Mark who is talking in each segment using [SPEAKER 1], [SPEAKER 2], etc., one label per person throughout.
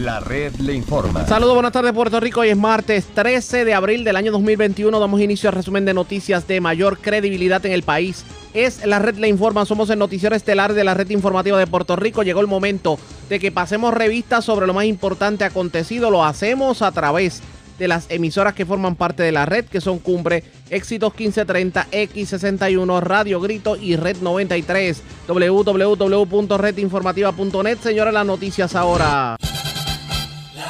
[SPEAKER 1] La red le informa.
[SPEAKER 2] Saludos, buenas tardes Puerto Rico. Hoy es martes 13 de abril del año 2021. Damos inicio al resumen de noticias de mayor credibilidad en el país. Es la red le informa. Somos el noticiero estelar de la red informativa de Puerto Rico. Llegó el momento de que pasemos revistas sobre lo más importante acontecido. Lo hacemos a través de las emisoras que forman parte de la red, que son Cumbre, Éxitos 1530, X61, Radio Grito y Red 93. www.redinformativa.net. Señores, las noticias ahora.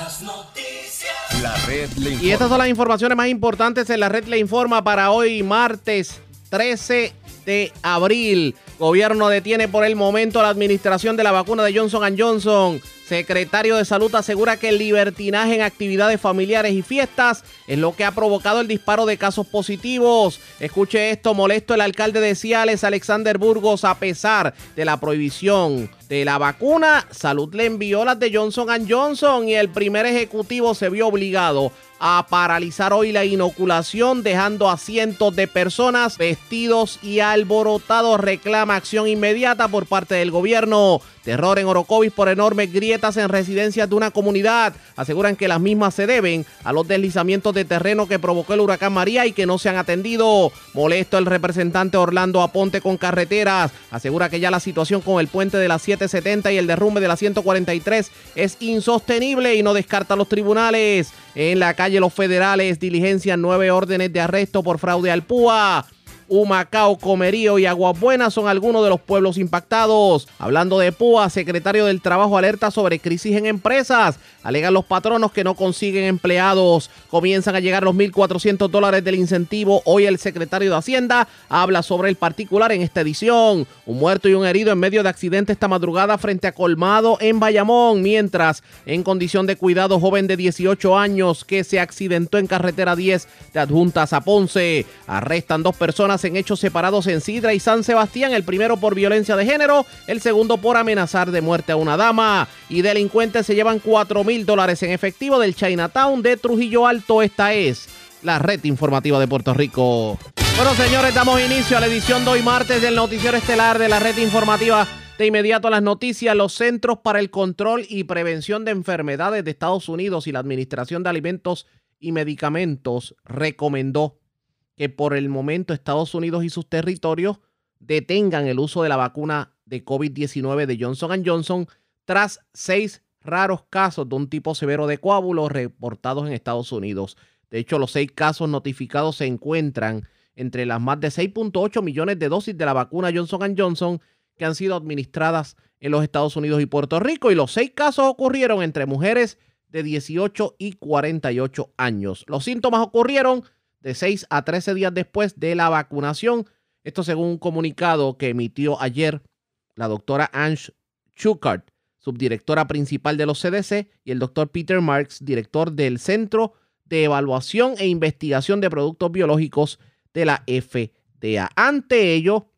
[SPEAKER 3] Las noticias.
[SPEAKER 1] La red le informa.
[SPEAKER 2] Y estas son las informaciones más importantes en la red le informa para hoy, martes 13 de abril. Gobierno detiene por el momento la administración de la vacuna de Johnson Johnson. Secretario de Salud asegura que el libertinaje en actividades familiares y fiestas es lo que ha provocado el disparo de casos positivos. Escuche esto, molesto el alcalde de Ciales, Alexander Burgos, a pesar de la prohibición de la vacuna, Salud le envió las de Johnson Johnson y el primer ejecutivo se vio obligado a paralizar hoy la inoculación, dejando a cientos de personas vestidos y alborotados. Reclama acción inmediata por parte del gobierno. Terror en Orocovis por enormes grietas en residencias de una comunidad. Aseguran que las mismas se deben a los deslizamientos de terreno que provocó el huracán María y que no se han atendido. Molesto el representante Orlando Aponte con carreteras. Asegura que ya la situación con el puente de la 770 y el derrumbe de la 143 es insostenible y no descarta los tribunales. En la calle Los Federales diligencian nueve órdenes de arresto por fraude al PUA. Humacao, Comerío y Aguas Buenas son algunos de los pueblos impactados. Hablando de PUA, secretario del Trabajo alerta sobre crisis en empresas. Alegan los patronos que no consiguen empleados. Comienzan a llegar los 1.400 dólares del incentivo. Hoy el secretario de Hacienda habla sobre el particular en esta edición. Un muerto y un herido en medio de accidente esta madrugada frente a Colmado en Bayamón. Mientras, en condición de cuidado, joven de 18 años que se accidentó en carretera 10 de Adjuntas a Ponce. Arrestan dos personas en hechos separados en Sidra y San Sebastián, el primero por violencia de género, el segundo por amenazar de muerte a una dama. Y delincuentes se llevan 4 mil dólares en efectivo del Chinatown de Trujillo Alto. Esta es la red informativa de Puerto Rico. Bueno, señores, damos inicio a la edición de hoy martes del noticiero estelar de la red informativa. De inmediato a las noticias, los Centros para el Control y Prevención de Enfermedades de Estados Unidos y la Administración de Alimentos y Medicamentos recomendó que por el momento Estados Unidos y sus territorios detengan el uso de la vacuna de COVID-19 de Johnson Johnson tras seis raros casos de un tipo severo de coágulos reportados en Estados Unidos. De hecho, los seis casos notificados se encuentran entre las más de 6.8 millones de dosis de la vacuna Johnson Johnson que han sido administradas en los Estados Unidos y Puerto Rico. Y los seis casos ocurrieron entre mujeres de 18 y 48 años. Los síntomas ocurrieron de 6 a 13 días después de la vacunación. Esto según un comunicado que emitió ayer la doctora Ange Chukart, subdirectora principal de los CDC, y el doctor Peter Marks, director del Centro de Evaluación e Investigación de Productos Biológicos de la FDA. Ante ello,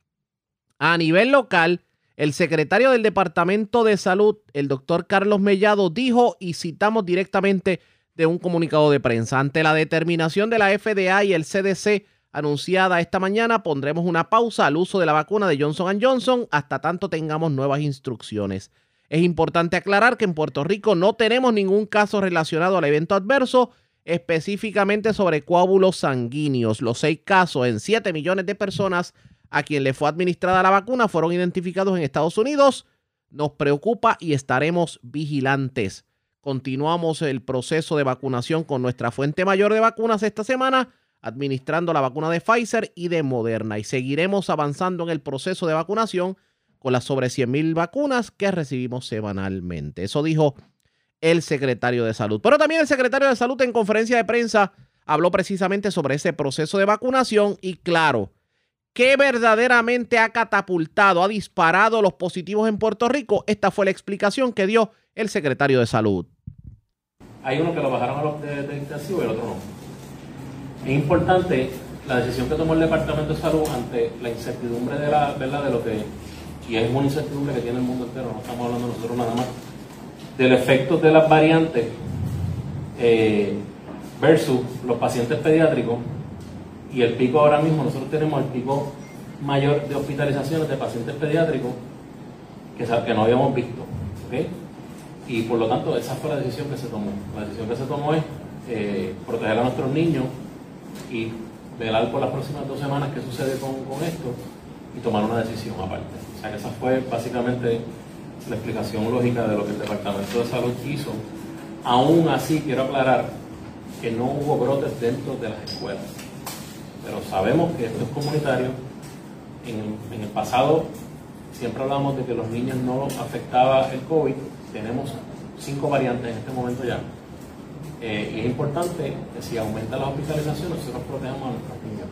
[SPEAKER 2] a nivel local, el secretario del Departamento de Salud, el doctor Carlos Mellado, dijo, y citamos directamente de un comunicado de prensa. Ante la determinación de la FDA y el CDC anunciada esta mañana, pondremos una pausa al uso de la vacuna de Johnson Johnson hasta tanto tengamos nuevas instrucciones. Es importante aclarar que en Puerto Rico no tenemos ningún caso relacionado al evento adverso, específicamente sobre coágulos sanguíneos. Los seis casos en 7 millones de personas a quien le fue administrada la vacuna fueron identificados en Estados Unidos. Nos preocupa y estaremos vigilantes. Continuamos el proceso de vacunación con nuestra fuente mayor de vacunas esta semana, administrando la vacuna de Pfizer y de Moderna. Y seguiremos avanzando en el proceso de vacunación con las sobre 100.000 vacunas que recibimos semanalmente. Eso dijo el secretario de Salud. Pero también el secretario de Salud en conferencia de prensa habló precisamente sobre ese proceso de vacunación y claro, ¿qué verdaderamente ha catapultado, ha disparado los positivos en Puerto Rico? Esta fue la explicación que dio el secretario de Salud.
[SPEAKER 4] Hay uno que lo bajaron a los de, de intensivo y el otro no. Es importante la decisión que tomó el Departamento de Salud ante la incertidumbre de la verdad de lo que y es una incertidumbre que tiene el mundo entero, no estamos hablando nosotros nada más, del efecto de las variantes eh, versus los pacientes pediátricos y el pico ahora mismo, nosotros tenemos el pico mayor de hospitalizaciones de pacientes pediátricos que, que no habíamos visto. ¿okay? Y por lo tanto, esa fue la decisión que se tomó. La decisión que se tomó es eh, proteger a nuestros niños y velar por las próximas dos semanas qué sucede con, con esto y tomar una decisión aparte. O sea que esa fue básicamente la explicación lógica de lo que el Departamento de Salud hizo. Aún así, quiero aclarar que no hubo brotes dentro de las escuelas. Pero sabemos que esto es comunitario. En el, en pasado siempre hablamos de que los niños no afectaba el COVID. Tenemos cinco variantes en este momento ya. Eh, y es importante que si aumentan las hospitalizaciones, nosotros protejamos a nuestros niños.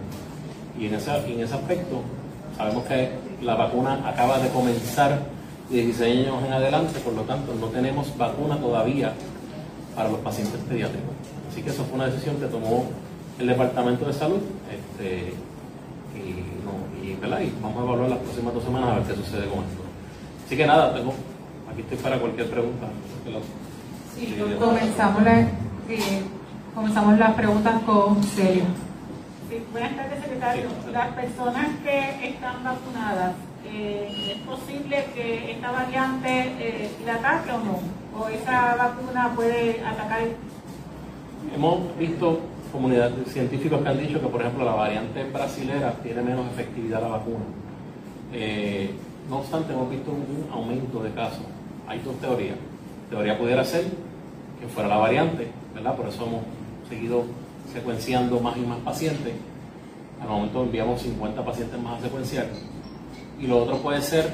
[SPEAKER 4] Y en ese, en ese aspecto, sabemos que la vacuna acaba de comenzar de 16 años en adelante, por lo tanto no tenemos vacuna todavía para los pacientes pediátricos. Así que eso fue una decisión que tomó el Departamento de Salud este, y, vamos a evaluar las próximas dos semanas a ver qué sucede con esto. Así que nada, aquí estoy para cualquier pregunta.
[SPEAKER 5] Sí, comenzamos, la, eh, comenzamos las preguntas con Celia.
[SPEAKER 6] Sí, buenas tardes, secretario. Las personas que están vacunadas, eh, ¿es posible que esta variante eh, la ataque o no? ¿O esa vacuna puede atacar?
[SPEAKER 4] Hemos visto comunidades científicos que han dicho que, por ejemplo, la variante brasilera tiene menos efectividad la vacuna. Eh, no obstante, hemos visto un, aumento de casos. Hay dos teorías. Teoría pudiera ser que fuera la variante, ¿verdad? Por eso hemos seguido secuenciando más y más pacientes. Al momento enviamos 50 pacientes más a secuenciar. Y lo otro puede ser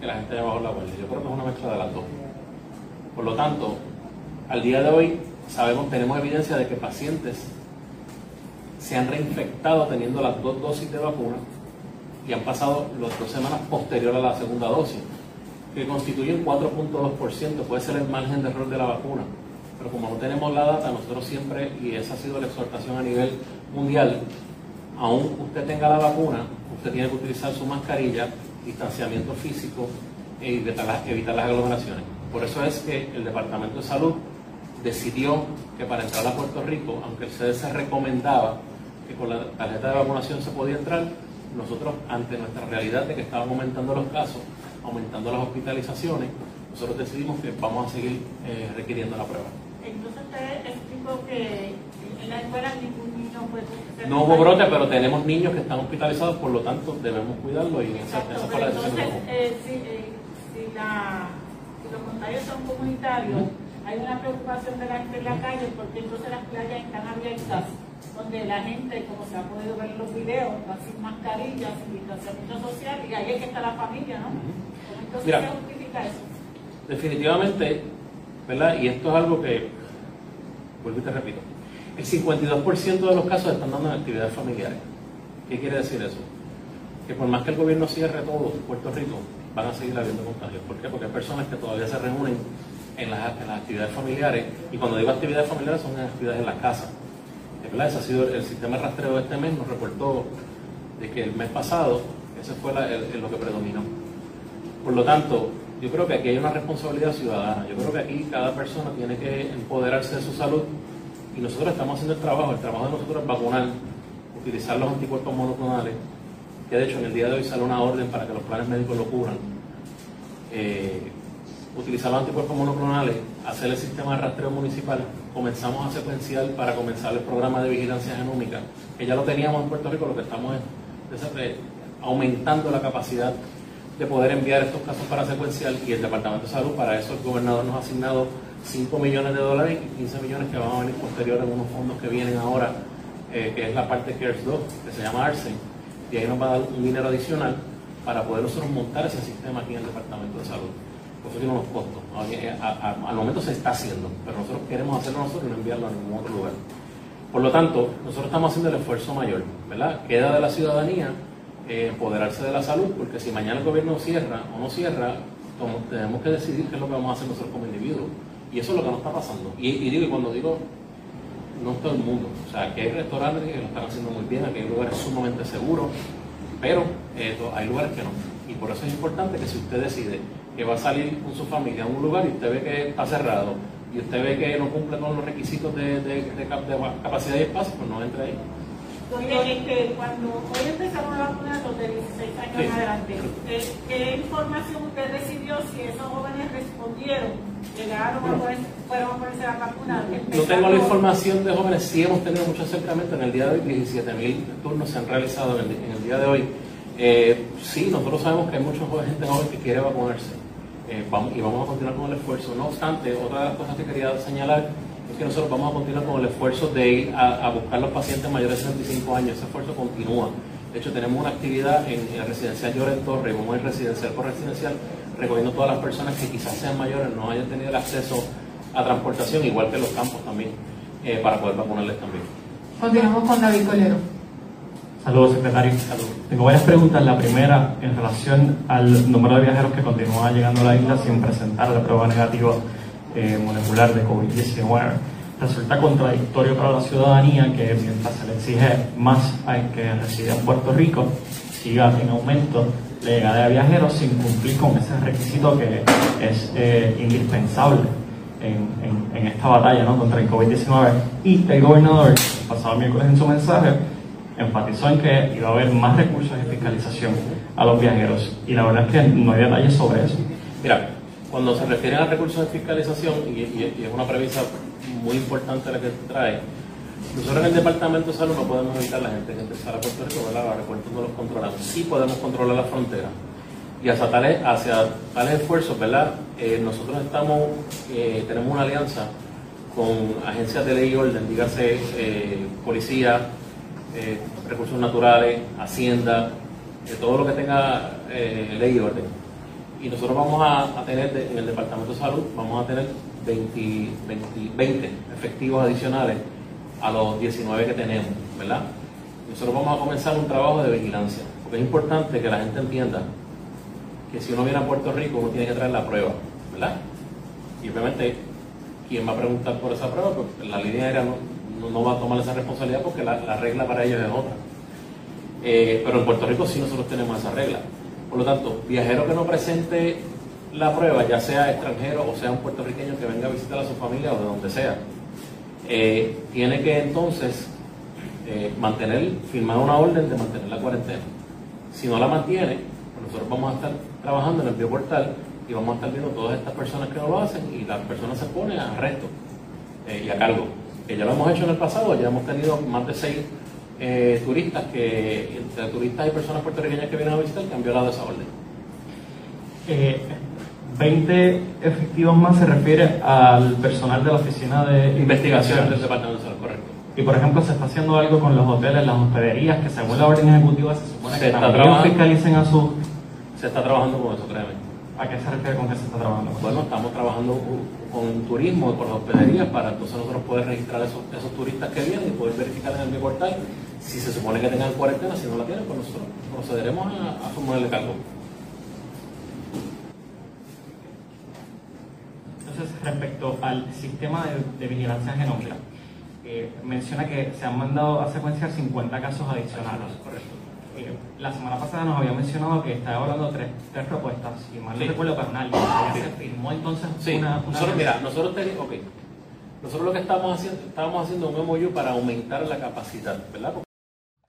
[SPEAKER 4] que la gente haya bajado la guardia. Yo creo que es una mezcla de las dos. Por lo tanto, al día de hoy sabemos, tenemos evidencia de que pacientes se han reinfectado teniendo las dos dosis de vacuna y han pasado las dos semanas posterior a la segunda dosis, que constituyen 4.2%, puede ser el margen de error de la vacuna. Pero como no tenemos la data, nosotros siempre, y esa ha sido la exhortación a nivel mundial, aún usted tenga la vacuna, usted tiene que utilizar su mascarilla, distanciamiento físico e evitar las, evitar las aglomeraciones. Por eso es que el Departamento de Salud decidió que para entrar a Puerto Rico, aunque el CDC recomendaba que con la tarjeta de vacunación se podía entrar, nosotros ante nuestra realidad de que estaban aumentando los casos, aumentando las hospitalizaciones, nosotros decidimos que vamos a seguir eh, requiriendo la prueba.
[SPEAKER 6] Entonces usted explicó que en la escuela ningún niño puede ser
[SPEAKER 4] No hubo brote, pero tenemos niños que están hospitalizados, por lo tanto debemos cuidarlos y esa,
[SPEAKER 6] Exacto,
[SPEAKER 4] esa
[SPEAKER 6] pero entonces, eh, si, eh, si, la, si los contagios son comunitarios, hay una preocupación de la gente en la calle porque entonces las playas están abiertas, donde la gente, como se ha podido ver en los videos, va sin mascarilla, sin distanciamiento social, y ahí es que está la familia, ¿no? ¿Cómo Entonces
[SPEAKER 4] Mira.
[SPEAKER 6] se justifica eso.
[SPEAKER 4] Definitivamente, ¿verdad? Y esto es algo que, vuelvo y te repito, el 52% de los casos están dando en actividades familiares. ¿Qué quiere decir eso? Que por más que el gobierno cierre todo Puerto Rico, van a seguir habiendo contagios. ¿Por qué? Porque hay personas que todavía se reúnen en las, actividades familiares, y cuando digo actividades familiares son actividades en las casas. Verdad, ese ha sido el sistema de rastreo de este mes, nos reportó de que el mes pasado, ese fue la- el- el- lo que predominó. Por lo tanto, yo creo que aquí hay una responsabilidad ciudadana. Yo creo que aquí cada persona tiene que empoderarse de su salud y nosotros estamos haciendo el trabajo. El trabajo de nosotros es vacunar, utilizar los anticuerpos monoclonales, que de hecho en el día de hoy sale una orden para que los planes médicos lo cubran. Eh, utilizar los anticuerpos monoclonales, hacer el sistema de rastreo municipal, comenzamos a secuenciar para comenzar el programa de vigilancia genómica, que ya lo teníamos en Puerto Rico, lo que estamos es es- aumentando la capacidad de poder enviar estos casos para secuencial y el Departamento de Salud, para eso el gobernador nos ha asignado 5 millones de dólares y 15 millones que van a venir posterior en unos fondos que vienen ahora, eh, que es la parte CARES 2, que se llama ARSEN, y ahí nos va a dar un dinero adicional para poder nosotros montar ese sistema aquí en el Departamento de Salud. Por eso tiene unos costos. A- a- a- al momento se está haciendo, pero nosotros queremos hacerlo nosotros y no enviarlo a ningún otro lugar. Por lo tanto, nosotros estamos haciendo el esfuerzo mayor, ¿verdad? Queda de la ciudadanía eh, empoderarse de la salud, porque si mañana el gobierno cierra o no cierra, tenemos que decidir qué es lo que vamos a hacer nosotros como individuos. Y eso es lo que nos está pasando. Y, digo, y cuando digo, no todo el mundo. O sea, aquí hay restaurantes que lo están haciendo muy bien, aquí hay lugares sumamente seguros, pero hay lugares que no. Y por eso es importante que si usted decide que va a salir con su familia a un lugar y usted ve que está cerrado y usted ve que no cumple con los requisitos de, de- de cap- de capacidad y espacio, pues no entre ahí.
[SPEAKER 6] Este, cuando hoy empezamos a vacunar los de 16 años
[SPEAKER 4] Sí.
[SPEAKER 6] adelante, ¿qué, qué información usted recibió si esos jóvenes respondieron, llegaron a ponerse, fueron a ponerse la vacuna?
[SPEAKER 4] No tengo la información de jóvenes, sí hemos tenido mucho acercamiento. En el día de hoy, 17.000 turnos se han realizado en el, en el día de hoy. Eh, sí, nosotros sabemos que hay mucha gente joven que quiere vacunarse eh, vamos- y vamos a continuar con el esfuerzo. No obstante, otra de las cosas que quería señalar que nosotros vamos a continuar con el esfuerzo de ir a, a buscar los pacientes mayores de 65 años. Ese esfuerzo continúa. De hecho, tenemos una actividad en, en el residencial Lloren Torre, vamos a ir residencial por residencial, recogiendo todas las personas que quizás sean mayores, no hayan tenido el acceso a transportación, igual que los campos también, eh, para poder vacunarles también.
[SPEAKER 5] Continuamos con David Colero.
[SPEAKER 7] Saludos, secretario. Tengo varias preguntas. La primera, en relación al número de viajeros que continúa llegando a la isla sin presentar la prueba negativa eh, molecular de COVID-19. Resulta contradictorio para la ciudadanía que mientras se le exige más al que reside en Puerto Rico, siga en aumento la llegada de viajeros sin cumplir con ese requisito que es eh, indispensable en, en- en esta batalla ¿no? contra el COVID-19. Y el gobernador, pasado miércoles en su mensaje, enfatizó en que iba a haber más recursos de fiscalización a los viajeros. Y la verdad es que no hay detalles sobre eso.
[SPEAKER 4] Mira, cuando se refiere a recursos de fiscalización, y, es una premisa muy importante la que trae, nosotros en el Departamento de Salud no podemos evitar la gente que empezar a Puerto Rico, ¿verdad? Los aeropuertos no los controlamos. Sí podemos controlar la frontera. Y hacia tales, hacia tales esfuerzos, ¿verdad? Eh, nosotros estamos, eh, tenemos una alianza con agencias de ley y orden, dígase eh, policía, eh, recursos naturales, hacienda, todo lo que tenga ley y orden. Y nosotros vamos a, tener en el Departamento de Salud, vamos a tener 20, 20, 20 efectivos adicionales a los 19 que tenemos, ¿verdad? Nosotros vamos a comenzar un trabajo de vigilancia, porque es importante que la gente entienda que si uno viene a Puerto Rico uno tiene que traer la prueba, ¿verdad? Y obviamente, quien va a preguntar por esa prueba, pues la línea aérea no, no- no va a tomar esa responsabilidad porque la, la regla para ellos es otra. Eh, pero en Puerto Rico sí nosotros tenemos esa regla. Por lo tanto, viajero que no presente la prueba, ya sea extranjero o sea un puertorriqueño que venga a visitar a su familia o de donde sea, eh, tiene que entonces eh, mantener, firmar una orden de mantener la cuarentena. Si no la mantiene, pues nosotros vamos a estar trabajando en el bioportal y vamos a estar viendo todas estas personas que no lo hacen y las personas se ponen a arresto eh, y a cargo. Que ya lo hemos hecho en el pasado, ya hemos tenido más de seis eh, turistas que, entre turistas y personas puertorriqueñas que vienen a visitar, que han violado esa orden.
[SPEAKER 7] Eh, 20 efectivos más se refiere al personal de la Oficina de
[SPEAKER 4] Investigación del Departamento de Salud, correcto.
[SPEAKER 7] Y por ejemplo, se está haciendo algo con los hoteles, las hospederías, que según la orden ejecutiva se supone
[SPEAKER 4] Se
[SPEAKER 7] que también fiscalicen a sus...
[SPEAKER 4] Se está trabajando con eso, créeme.
[SPEAKER 7] ¿A qué se refiere con que se está trabajando?
[SPEAKER 4] Bueno, estamos trabajando con turismo y con las hospederías para entonces nosotros poder registrar esos, esos turistas que vienen y poder verificar en el mi portal si se supone que tengan cuarentena, si no la tienen, pues nosotros procederemos a, a formularle cargo.
[SPEAKER 7] Entonces, respecto al sistema de, de vigilancia genómica, eh, menciona que se han mandado a secuenciar 50 casos adicionales.
[SPEAKER 4] Correcto.
[SPEAKER 7] Eh, la semana pasada nos había mencionado que estaba hablando tres, tres propuestas, si mal no
[SPEAKER 4] Sí.
[SPEAKER 7] recuerdo. Ya
[SPEAKER 4] Sí.
[SPEAKER 7] se firmó entonces
[SPEAKER 4] Sí,
[SPEAKER 7] una, una
[SPEAKER 4] nosotros, mira, nosotros tenemos, ok, nosotros lo que estamos haciendo, estábamos haciendo un MOU para aumentar la capacidad, ¿verdad?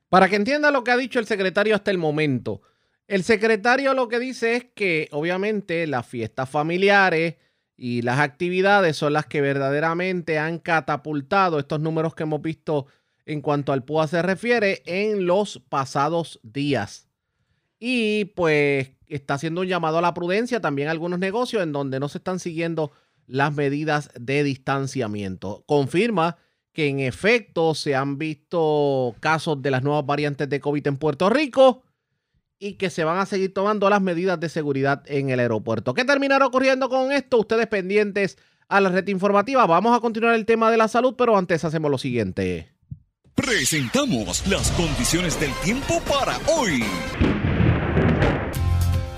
[SPEAKER 2] Para que entienda lo que ha dicho el secretario hasta el momento. El secretario lo que dice es que obviamente las fiestas familiares y las actividades son las que verdaderamente han catapultado estos números que hemos visto en cuanto al PUA se refiere en los pasados días. Y pues está haciendo un llamado a la prudencia también algunos negocios en donde no se están siguiendo las medidas de distanciamiento. Confirma que en efecto se han visto casos de las nuevas variantes de COVID en Puerto Rico y que se van a seguir tomando las medidas de seguridad en el aeropuerto. ¿Qué terminará ocurriendo con esto? Ustedes pendientes a la red informativa. Vamos a continuar el tema de la salud, pero antes hacemos lo siguiente.
[SPEAKER 8] Presentamos las condiciones del tiempo para hoy.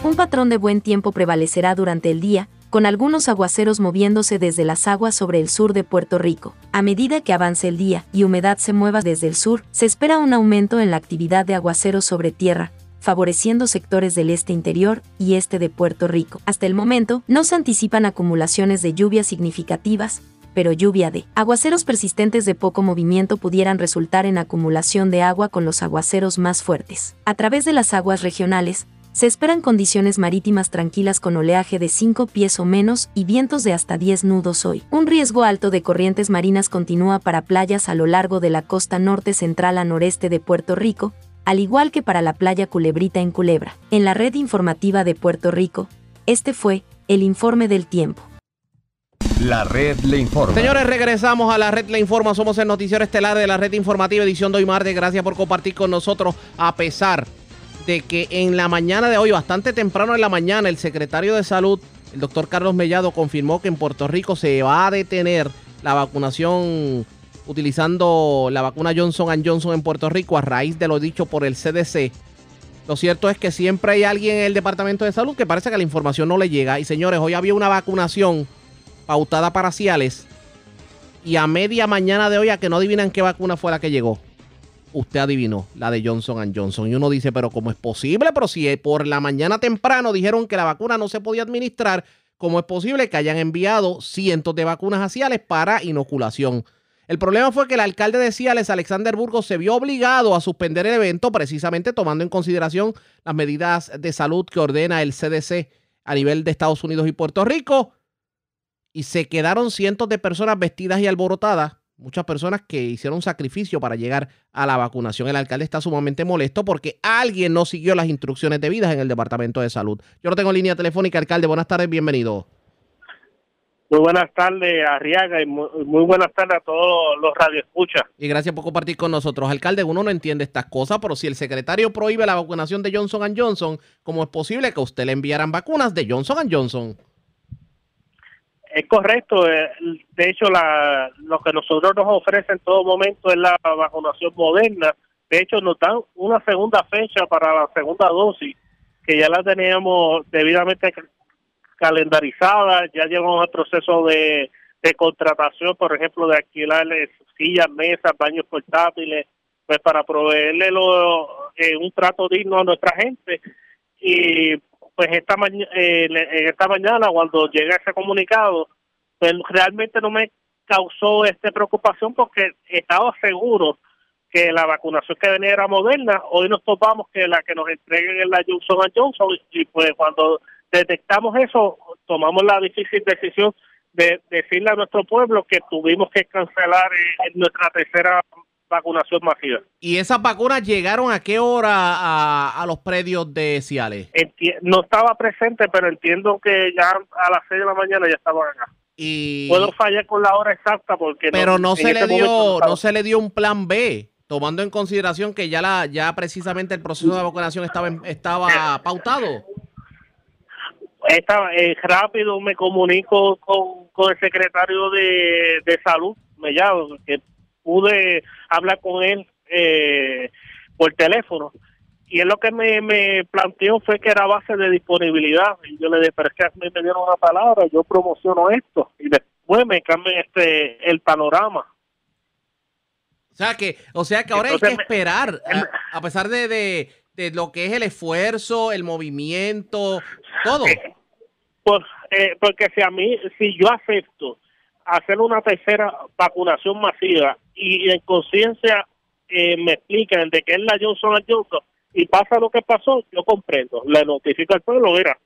[SPEAKER 9] Un patrón de buen tiempo prevalecerá durante el día, con algunos aguaceros moviéndose desde las aguas sobre el sur de Puerto Rico. A medida que avance el día y humedad se mueva desde el sur, se espera un aumento en la actividad de aguaceros sobre tierra, favoreciendo sectores del este interior y este de Puerto Rico. Hasta el momento, no se anticipan acumulaciones de lluvias significativas, pero lluvia de aguaceros persistentes de poco movimiento pudieran resultar en acumulación de agua con los aguaceros más fuertes. A través de las aguas regionales, se esperan condiciones marítimas tranquilas con oleaje de 5 pies o menos y vientos de hasta 10 nudos hoy. Un riesgo alto de corrientes marinas continúa para playas a lo largo de la costa norte central a noreste de Puerto Rico, al igual que para la playa Culebrita en Culebra. En la red informativa de Puerto Rico, este fue el informe del tiempo.
[SPEAKER 1] La red le informa.
[SPEAKER 2] Señores, regresamos a la red Le Informa. Somos el noticiero estelar de la red informativa edición de hoy martes. Gracias por compartir con nosotros a pesar de que en la mañana de hoy, bastante temprano en la mañana, el secretario de Salud, el doctor Carlos Mellado, confirmó que en Puerto Rico se va a detener la vacunación utilizando la vacuna Johnson Johnson en Puerto Rico a raíz de lo dicho por el CDC. Lo cierto es que siempre hay alguien en el Departamento de Salud que parece que la información no le llega. Y señores, hoy había una vacunación pautada para Ciales. Y a media mañana de hoy, a que no adivinan qué vacuna fue la que llegó usted adivinó, la de Johnson Johnson. Y uno dice, pero ¿cómo es posible? Pero si por la mañana temprano dijeron que la vacuna no se podía administrar, ¿cómo es posible que hayan enviado cientos de vacunas a Ciales para inoculación? El problema fue que el alcalde de Ciales, Alexander Burgos, se vio obligado a suspender el evento precisamente tomando en consideración las medidas de salud que ordena el CDC a nivel de Estados Unidos y Puerto Rico. Y se quedaron cientos de personas vestidas y alborotadas muchas personas que hicieron sacrificio para llegar a la vacunación. El alcalde está sumamente molesto porque alguien no siguió las instrucciones debidas en el Departamento de Salud. Yo lo tengo en línea telefónica, alcalde. Buenas tardes, bienvenido.
[SPEAKER 10] Muy buenas tardes, Arriaga, y muy, buenas tardes a todos los radioescuchas.
[SPEAKER 2] Y gracias por compartir con nosotros. Alcalde, uno no entiende estas cosas, pero si el secretario prohíbe la vacunación de Johnson Johnson, ¿cómo es posible que a usted le enviaran vacunas de Johnson Johnson?
[SPEAKER 10] Es correcto. Eh, de hecho, la, lo que nosotros nos ofrece en todo momento es la vacunación moderna. De hecho, nos dan una segunda fecha para la segunda dosis, que ya la teníamos debidamente calendarizada. Ya llevamos el proceso de, contratación, por ejemplo, de alquilar sillas, mesas, baños portátiles, pues para proveerle lo, eh, un trato digno a nuestra gente. Y pues esta, eh, esta mañana cuando llega ese comunicado, pues realmente no me causó esta preocupación porque estaba seguro que la vacunación que venía era moderna. Hoy nos topamos que la que nos entreguen es la Johnson Johnson y pues cuando detectamos eso, tomamos la difícil decisión de decirle a nuestro pueblo que tuvimos que cancelar eh, nuestra tercera vacunación masiva.
[SPEAKER 2] ¿Y esas vacunas llegaron a qué hora a, los predios de Ciales?
[SPEAKER 10] no estaba presente, pero entiendo que ya a las 6 de la mañana ya estaban acá.
[SPEAKER 2] Y...
[SPEAKER 10] Puedo fallar con la hora exacta porque...
[SPEAKER 2] Pero no, se, le dio, no, se le dio un plan B, tomando en consideración que ya, la, ya precisamente el proceso de vacunación estaba, estaba pautado.
[SPEAKER 10] Estaba, eh, rápido me comunico con, con el secretario de, de salud, me llamo, que pude hablar con él eh, por teléfono. Y él lo que me, me planteó fue que era base de disponibilidad. Y yo le dije pero es que a mí me dieron una palabra yo promociono esto y después me cambian este el panorama.
[SPEAKER 2] O sea que o sea que ahora hay que esperar a, pesar de, de, lo que es el esfuerzo el movimiento todo.
[SPEAKER 10] Eh, eh, porque si a mí si yo acepto hacer una tercera vacunación masiva y en conciencia eh, me explican de que es la Johnson Johnson y pasa lo que pasó, yo comprendo, le notifico al pueblo, mira,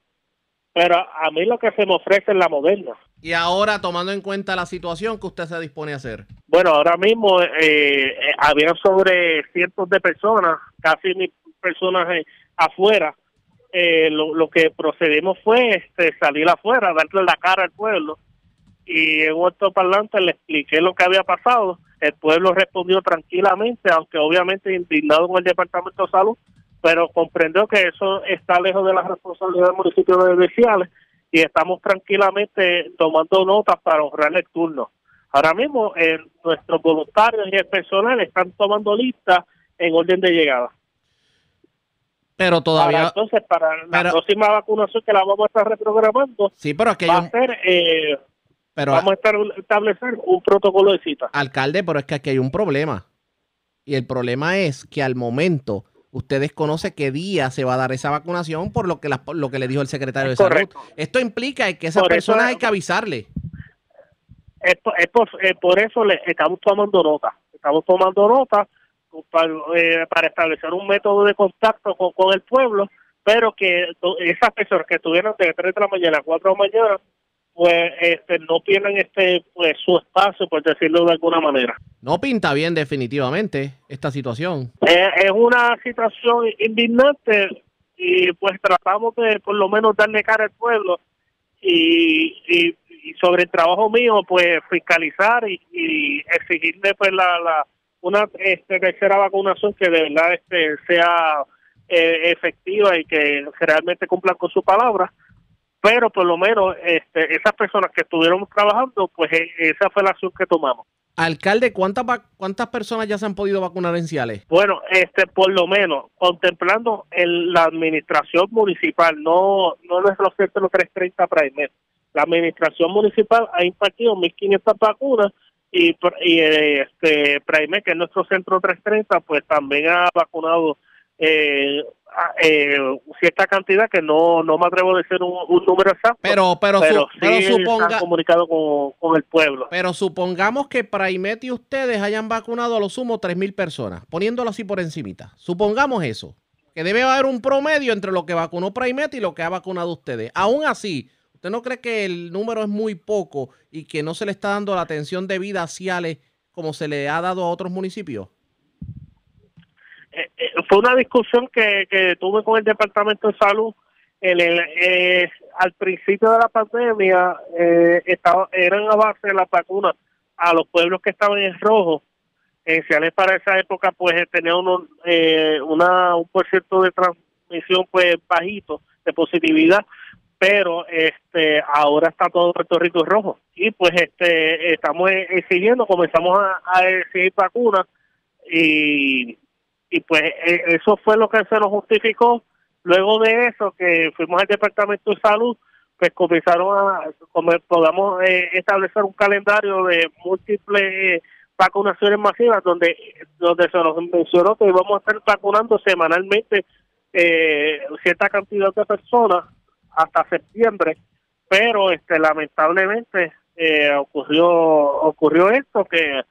[SPEAKER 10] pero a mí lo que se me ofrece es la moderna.
[SPEAKER 2] Y ahora, tomando en cuenta la situación que usted se dispone a hacer.
[SPEAKER 10] Bueno, ahora mismo eh, eh había sobre cientos de personas, casi mil personas eh, afuera. lo, lo, que procedimos fue este, salir afuera, darle la cara al pueblo. Y en un parlante le expliqué lo que había pasado el pueblo respondió tranquilamente, aunque obviamente indignado con el Departamento de Salud, pero comprendió que eso está lejos de la responsabilidad del municipio de Beciales y estamos tranquilamente tomando notas para honrar el turno. Ahora mismo eh, nuestros voluntarios y el personal están tomando listas en orden de llegada.
[SPEAKER 2] Pero todavía.
[SPEAKER 10] entonces, para la próxima vacunación que la vamos a estar reprogramando,
[SPEAKER 2] sí, pero que
[SPEAKER 10] va a ser eh, Vamos a estar, establecer un protocolo de cita.
[SPEAKER 2] Alcalde, pero es que aquí hay un problema. Y el problema es que al momento usted desconoce qué día se va a dar esa vacunación por lo que, lo que le dijo el secretario de Salud. Esto implica que esas personas hay que avisarle.
[SPEAKER 10] Es, por- es por, eh, por eso le estamos tomando nota. Estamos tomando nota para, eh, para establecer un método de contacto con, con el pueblo, pero que esas personas que estuvieron de 3 de la mañana a 4 de la mañana, pues este, no pierdan este pues su espacio, por decirlo de alguna manera.
[SPEAKER 2] No pinta bien definitivamente esta situación.
[SPEAKER 10] Eh, es una situación indignante y pues tratamos de por lo menos darle cara al pueblo y, y, y sobre el trabajo mío pues fiscalizar y, y exigirle pues la, la una este, tercera vacunación que de verdad este sea eh, efectiva y que realmente cumplan con su palabra pero por lo menos este, esas personas que estuvieron trabajando pues e- esa fue la acción que tomamos
[SPEAKER 2] Alcalde, ¿cuántas, ¿cuántas personas ya se han podido vacunar en Ciales?
[SPEAKER 10] Bueno, este, por lo menos, contemplando el, la administración municipal, no, no nuestro centro 330 Primer. La administración municipal ha impartido 1.500 vacunas y, y eh, este, Primer, que es nuestro centro 330, pues también ha vacunado eh, a- eh, cierta cantidad que no, no me atrevo a decir un, un número exacto.
[SPEAKER 2] Pero, pero, su-
[SPEAKER 10] pero sí
[SPEAKER 2] pero suponga-
[SPEAKER 10] están comunicado con, con el pueblo.
[SPEAKER 2] Pero supongamos que Praimet y ustedes hayan vacunado a lo sumo 3.000 personas, poniéndolo así por encimita. Supongamos eso, que debe haber un promedio entre lo que vacunó Praimet y lo que ha vacunado ustedes. Aún así, ¿usted no cree que el número es muy poco y que no se le está dando la atención debida a Ciales como se le ha dado a otros municipios?
[SPEAKER 10] Eh, eh, fue una discusión que, que tuve con el Departamento de Salud. En el, eh, al principio de la pandemia eh, estaba, eran a base de la vacuna a los pueblos que estaban en rojo. En Ciales para esa época pues tenía uno, eh, una, un por ciento de transmisión pues bajito de positividad pero este ahora está todo Puerto Rico en rojo y pues este estamos exigiendo comenzamos a, a exigir vacunas y y pues eh, eso fue lo que se nos justificó. Luego de eso, que fuimos al Departamento de Salud, pues comenzaron a, como podamos eh, establecer un calendario de múltiples eh, vacunaciones masivas, donde donde se nos mencionó que íbamos a estar vacunando semanalmente eh, cierta cantidad de personas hasta septiembre, pero este lamentablemente eh, ocurrió ocurrió esto que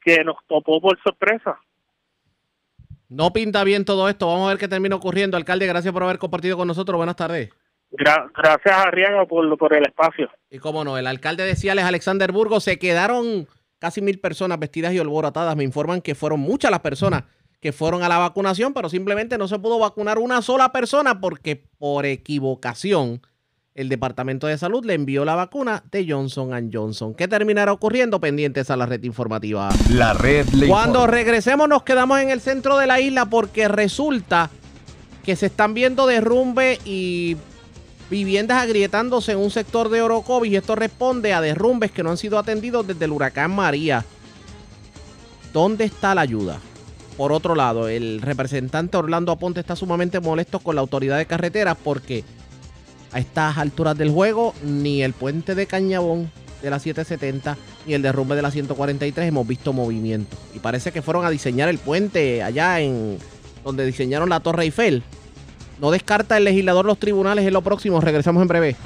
[SPEAKER 10] que nos topó por sorpresa.
[SPEAKER 2] No pinta bien todo esto. Vamos a ver qué termina ocurriendo. Alcalde, gracias por haber compartido con nosotros. Buenas tardes.
[SPEAKER 10] Gra- gracias a Arriaga por, por el espacio.
[SPEAKER 2] Y cómo no, el alcalde de Ciales, Alexander Burgos, se quedaron casi mil personas vestidas y alborotadas. Me informan que fueron muchas las personas que fueron a la vacunación, pero simplemente no se pudo vacunar una sola persona porque por equivocación el Departamento de Salud le envió la vacuna de Johnson Johnson. ¿Qué terminará ocurriendo? Pendientes a la red informativa.
[SPEAKER 1] La red le
[SPEAKER 2] Cuando
[SPEAKER 1] informa.
[SPEAKER 2] regresemos nos quedamos en el centro de la isla porque resulta que se están viendo derrumbe y viviendas agrietándose en un sector de Orocovis y esto responde a derrumbes que no han sido atendidos desde el huracán María. ¿Dónde está la ayuda? Por otro lado, el representante Orlando Aponte está sumamente molesto con la autoridad de carreteras porque a estas alturas del juego ni el puente de Cañabón de la 770 ni el derrumbe de la 143 hemos visto movimiento. Y parece que fueron a diseñar el puente allá en donde diseñaron la Torre Eiffel. No descarta el legislador los tribunales en lo próximo. Regresamos en breve.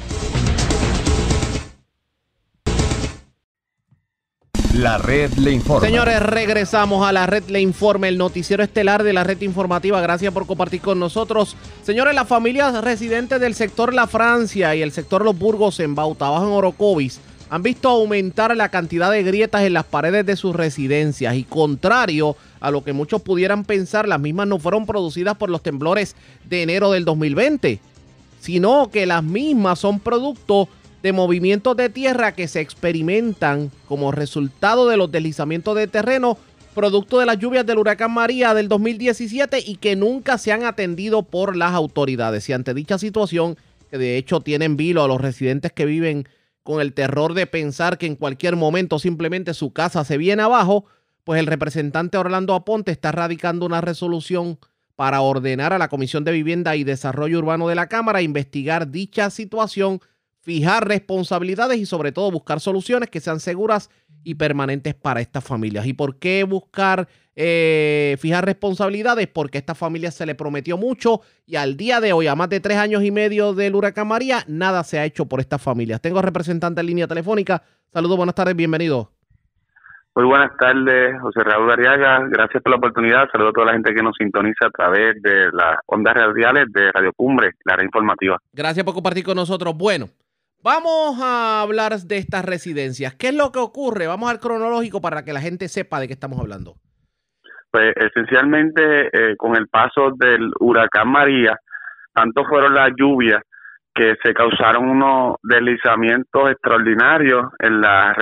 [SPEAKER 1] La red le informa.
[SPEAKER 2] Señores, regresamos a la red Le Informe, el noticiero estelar de la red informativa. Gracias por compartir con nosotros. Señores, las familias residentes del sector La Francia y el sector Los Burgos en Bauta, abajo en Orocovis, han visto aumentar la cantidad de grietas en las paredes de sus residencias y contrario a lo que muchos pudieran pensar, las mismas no fueron producidas por los temblores de enero del 2020, sino que las mismas son producto de movimientos de tierra que se experimentan como resultado de los deslizamientos de terreno producto de las lluvias del huracán María del 2017 y que nunca se han atendido por las autoridades. Y ante dicha situación, que de hecho tienen vilo a los residentes que viven con el terror de pensar que en cualquier momento simplemente su casa se viene abajo, pues el representante Orlando Aponte está radicando una resolución para ordenar a la Comisión de Vivienda y Desarrollo Urbano de la Cámara investigar dicha situación, fijar responsabilidades y sobre todo buscar soluciones que sean seguras y permanentes para estas familias. ¿Y por qué buscar eh, fijar responsabilidades? Porque a estas familias se le prometió mucho y al día de hoy, a más de tres años y medio del huracán María, nada se ha hecho por estas familias. Tengo representante en línea telefónica. Saludos, buenas tardes, bienvenido.
[SPEAKER 11] Muy buenas tardes, José Raúl Ariaga. Gracias por la oportunidad. Saludo a toda la gente que nos sintoniza a través de las ondas radiales de Radio Cumbre, la red informativa.
[SPEAKER 2] Gracias por compartir con nosotros. Bueno, vamos a hablar de estas residencias. ¿Qué es lo que ocurre? Vamos al cronológico para que la gente sepa de qué estamos hablando.
[SPEAKER 11] Pues esencialmente eh, con el paso del huracán María, tanto fueron las lluvias que se causaron unos deslizamientos extraordinarios en la,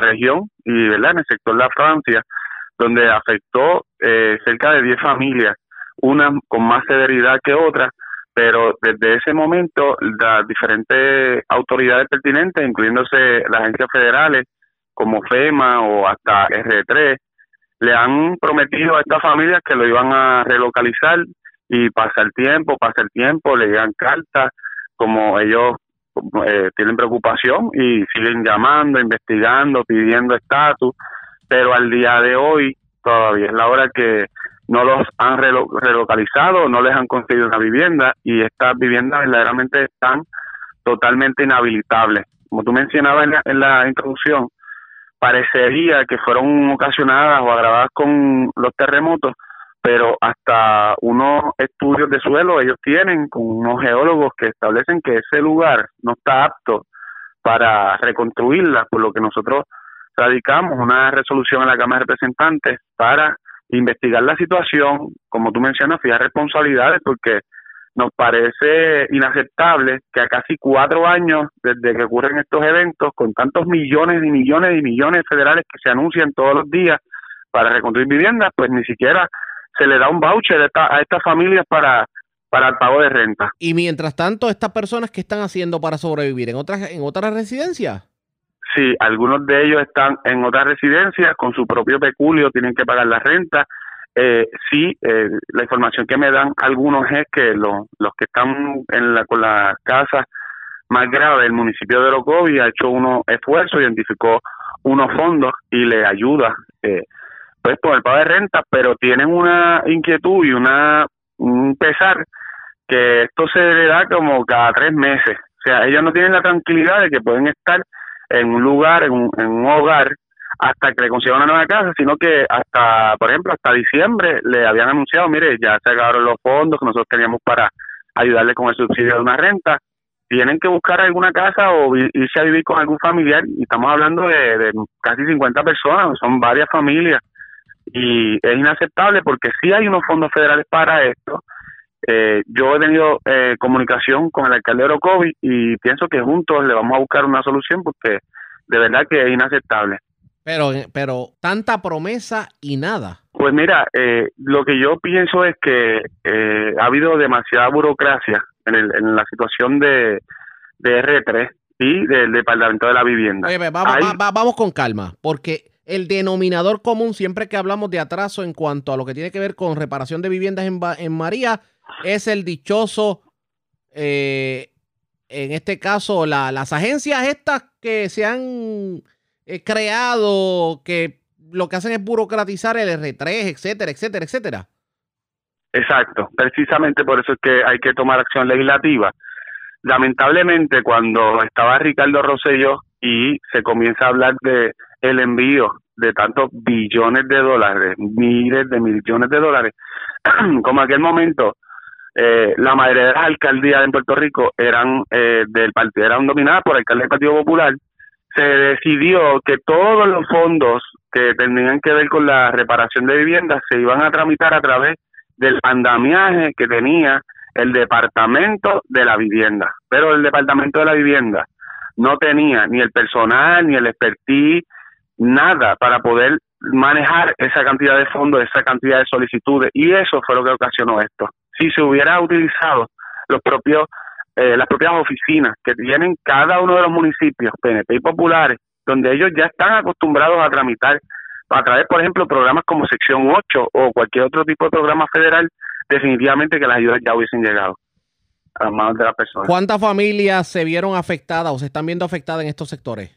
[SPEAKER 11] región y ¿verdad? en el sector de la Francia, donde afectó eh, cerca de 10 familias, unas con más severidad que otras, pero desde ese momento las diferentes autoridades pertinentes, incluyéndose las agencias federales como FEMA o hasta R3, le han prometido a estas familias que lo iban a relocalizar y pasa el tiempo, pasa el tiempo, le llegan cartas, como ellos eh, tienen preocupación y siguen llamando, investigando, pidiendo estatus, pero al día de hoy todavía es la hora que no los han relocalizado, no les han conseguido una vivienda y estas viviendas verdaderamente están totalmente inhabilitables. Como tú mencionabas en la, en la introducción, parecería que fueron ocasionadas o agravadas con los terremotos, pero hasta unos estudios de suelo ellos tienen con unos geólogos que establecen que ese lugar no está apto para reconstruirla, por lo que nosotros radicamos una resolución en la Cámara de Representantes para investigar la situación, como tú mencionas, fijar responsabilidades, porque nos parece inaceptable que a casi cuatro años desde que ocurren estos eventos, con tantos millones y millones y millones federales que se anuncian todos los días para reconstruir viviendas, pues ni siquiera se le da un voucher a, estas familias para, para el pago de renta.
[SPEAKER 2] Y mientras tanto, estas personas que están haciendo para sobrevivir en otras en otras residencias.
[SPEAKER 11] Sí, algunos de ellos están en otras residencias con su propio peculio, tienen que pagar la renta. Eh, sí, eh, la información que me dan algunos es que los, los que están en la, con las casas más graves, el municipio de Orocovi ha hecho unos esfuerzos, identificó unos fondos y le ayuda eh, pues por el pago de renta, pero tienen una inquietud y una un pesar que esto se le da como cada tres meses. O sea, ellos no tienen la tranquilidad de que pueden estar en un lugar, en un, en un hogar, hasta que le consigan una nueva casa, sino que hasta, por ejemplo, hasta diciembre le habían anunciado, mire, ya se acabaron los fondos que nosotros teníamos para ayudarle con el subsidio de una renta, tienen que buscar alguna casa o irse a vivir con algún familiar, y estamos hablando de, de casi 50 personas, son varias familias, y es inaceptable porque sí hay unos fondos federales para esto. Eh, yo he tenido eh, comunicación con el alcalde de Orocovi y pienso que juntos le vamos a buscar una solución porque de verdad que es inaceptable.
[SPEAKER 2] Pero, pero tanta promesa y nada.
[SPEAKER 11] Pues mira, eh, lo que yo pienso es que ha habido demasiada burocracia en, el, en la situación de, de R3 y del Departamento de la Vivienda.
[SPEAKER 2] vamos, vamos con calma, porque el denominador común siempre que hablamos de atraso en cuanto a lo que tiene que ver con reparación de viviendas en, en María es el dichoso, eh, en este caso, las agencias estas que se han eh, creado, que lo que hacen es burocratizar el R3, etcétera, etcétera, etcétera.
[SPEAKER 11] Exacto, precisamente por eso es que hay que tomar acción legislativa. Lamentablemente, cuando estaba Ricardo Rosselló y se comienza a hablar de el envío de tantos billones de dólares, miles de millones de dólares, como aquel momento eh, la mayoría de las alcaldías en Puerto Rico eran eh, del partido, eran dominadas por el alcalde del Partido Popular, se decidió que todos los fondos que tenían que ver con la reparación de viviendas se iban a tramitar a través del andamiaje que tenía el Departamento de la Vivienda. Pero el Departamento de la Vivienda no tenía ni el personal, ni el expertise, nada para poder manejar esa cantidad de fondos, esa cantidad de solicitudes y eso fue lo que ocasionó esto. Si se hubiera utilizado los propios eh, las propias oficinas que tienen cada uno de los municipios PNP y populares, donde ellos ya están acostumbrados a tramitar a través, por ejemplo, programas como Sección 8 o cualquier otro tipo de programa federal, definitivamente que las ayudas ya hubiesen llegado a las manos de las personas.
[SPEAKER 2] ¿Cuántas familias se vieron afectadas o se están viendo afectadas en estos sectores?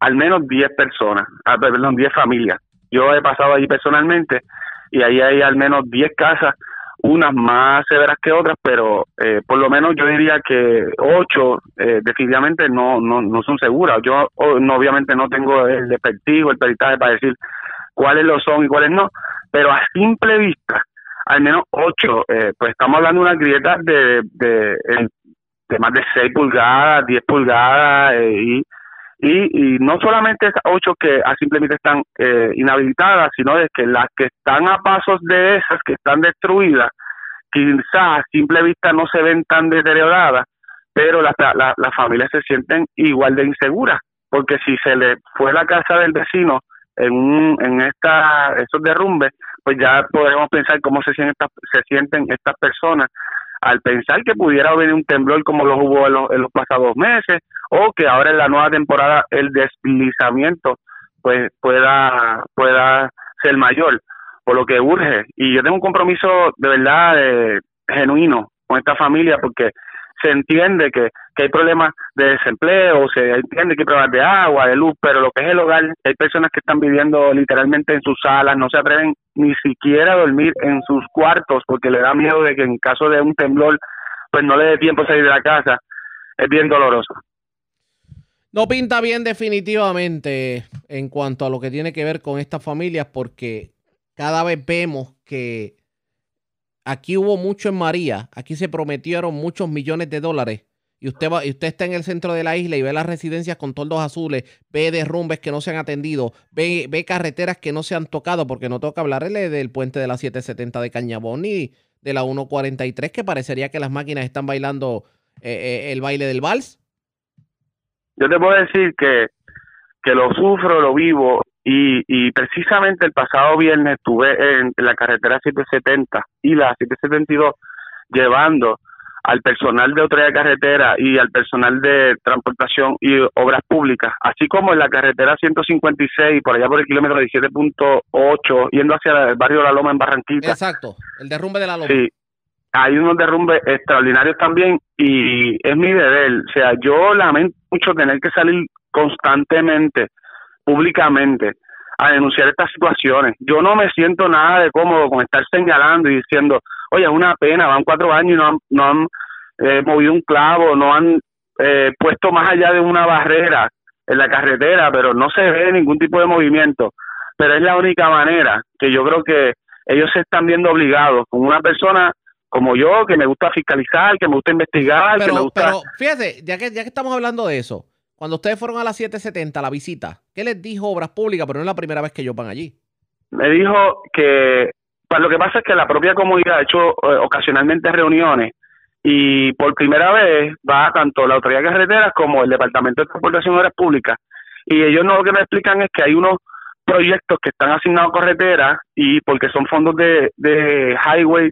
[SPEAKER 11] al menos 10 personas, ah, perdón, 10 familias. Yo he pasado allí personalmente y ahí hay al menos 10 casas, unas más severas que otras, pero eh, por lo menos yo diría que 8 eh, definitivamente no, no, no son seguras. Yo no, obviamente no tengo el efectivo, el peritaje para decir cuáles lo son y cuáles no, pero a simple vista, al menos 8, eh, pues estamos hablando de una grieta de, de, de más de 6 pulgadas, 10 pulgadas y y, y no solamente esas ocho que a simplemente están eh, inhabilitadas, sino de que las que están a pasos de esas que están destruidas, quizás a simple vista no se ven tan deterioradas, pero las la, familias se sienten igual de inseguras, porque si se le fue la casa del vecino en, un, en esta, esos derrumbes, pues ya podemos pensar cómo se sienten, se sienten estas personas al pensar que pudiera venir un temblor como lo hubo en los, pasados meses o que ahora en la nueva temporada el deslizamiento pues pueda pueda ser mayor por lo que urge. Y yo tengo un compromiso de verdad eh, genuino con esta familia porque se entiende que, que hay problemas de desempleo, se entiende que hay problemas de agua, de luz, pero lo que es el hogar, hay personas que están viviendo literalmente en sus salas, no se atreven ni siquiera a dormir en sus cuartos porque le da miedo de que en caso de un temblor, pues no le dé tiempo a salir de la casa. Es bien doloroso.
[SPEAKER 2] No pinta bien definitivamente en cuanto a lo que tiene que ver con estas familias porque cada vez vemos que aquí hubo mucho en María, aquí se prometieron muchos millones de dólares. Y usted, va, y usted está en el centro de la isla y ve las residencias con toldos azules, ve derrumbes que no se han atendido, ve, ve carreteras que no se han tocado, porque no toca hablarle del puente de la 770 de Cañabón ni de la 143, que parecería que las máquinas están bailando eh, eh, el baile del vals.
[SPEAKER 11] Yo te puedo decir que, que lo sufro, lo vivo y, y precisamente el pasado viernes estuve en, la carretera 770 y la 772 llevando al personal de de carretera y al personal de transportación y obras públicas, así como en la carretera 156, por allá por el kilómetro 17.8, yendo hacia el barrio La Loma en Barranquita.
[SPEAKER 2] Exacto, el derrumbe de La Loma.
[SPEAKER 11] Sí, hay unos derrumbes extraordinarios también y es mi deber, o sea, yo lamento mucho tener que salir constantemente públicamente a denunciar estas situaciones. Yo no me siento nada de cómodo con estar señalando y diciendo, oye, es una pena, van cuatro años y no han, no han eh, movido un clavo, no han eh, puesto más allá de una barrera en la carretera, pero no se ve ningún tipo de movimiento. Pero es la única manera que yo creo que ellos se están viendo obligados con una persona como yo, que me gusta fiscalizar, que me gusta investigar, que me gusta...
[SPEAKER 2] Pero fíjate, ya que, ya que estamos hablando de eso, cuando ustedes fueron a las 770, la visita, ¿qué les dijo Obras Públicas? Pero no es la primera vez que ellos van allí.
[SPEAKER 11] Me dijo que pues lo que pasa es que la propia comunidad ha hecho eh, ocasionalmente reuniones y por primera vez va tanto la autoridad de carreteras como el Departamento de Transportación y Obras Públicas y ellos no lo que me explican es que hay unos proyectos que están asignados a carreteras y porque son fondos de, de highway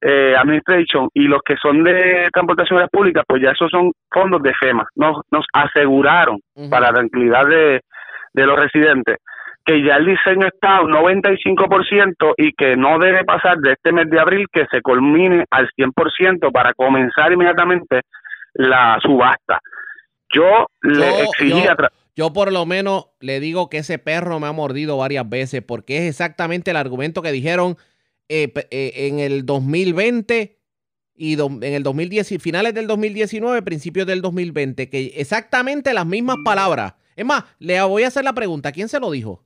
[SPEAKER 11] eh, Administration y los que son de transportación públicas, pues ya esos son fondos de FEMA. Nos, nos aseguraron, para la tranquilidad de, de los residentes, que ya el diseño está un 95% y que no debe pasar de este mes de abril que se culmine al 100% para comenzar inmediatamente la subasta. Yo, le exigí
[SPEAKER 2] yo por lo menos le digo que ese perro me ha mordido varias veces porque es exactamente el argumento que dijeron eh, eh, en el 2020 y en el 2010, finales del 2019, principios del 2020, que exactamente las mismas palabras. Es más, le voy a hacer la pregunta, ¿quién se lo dijo?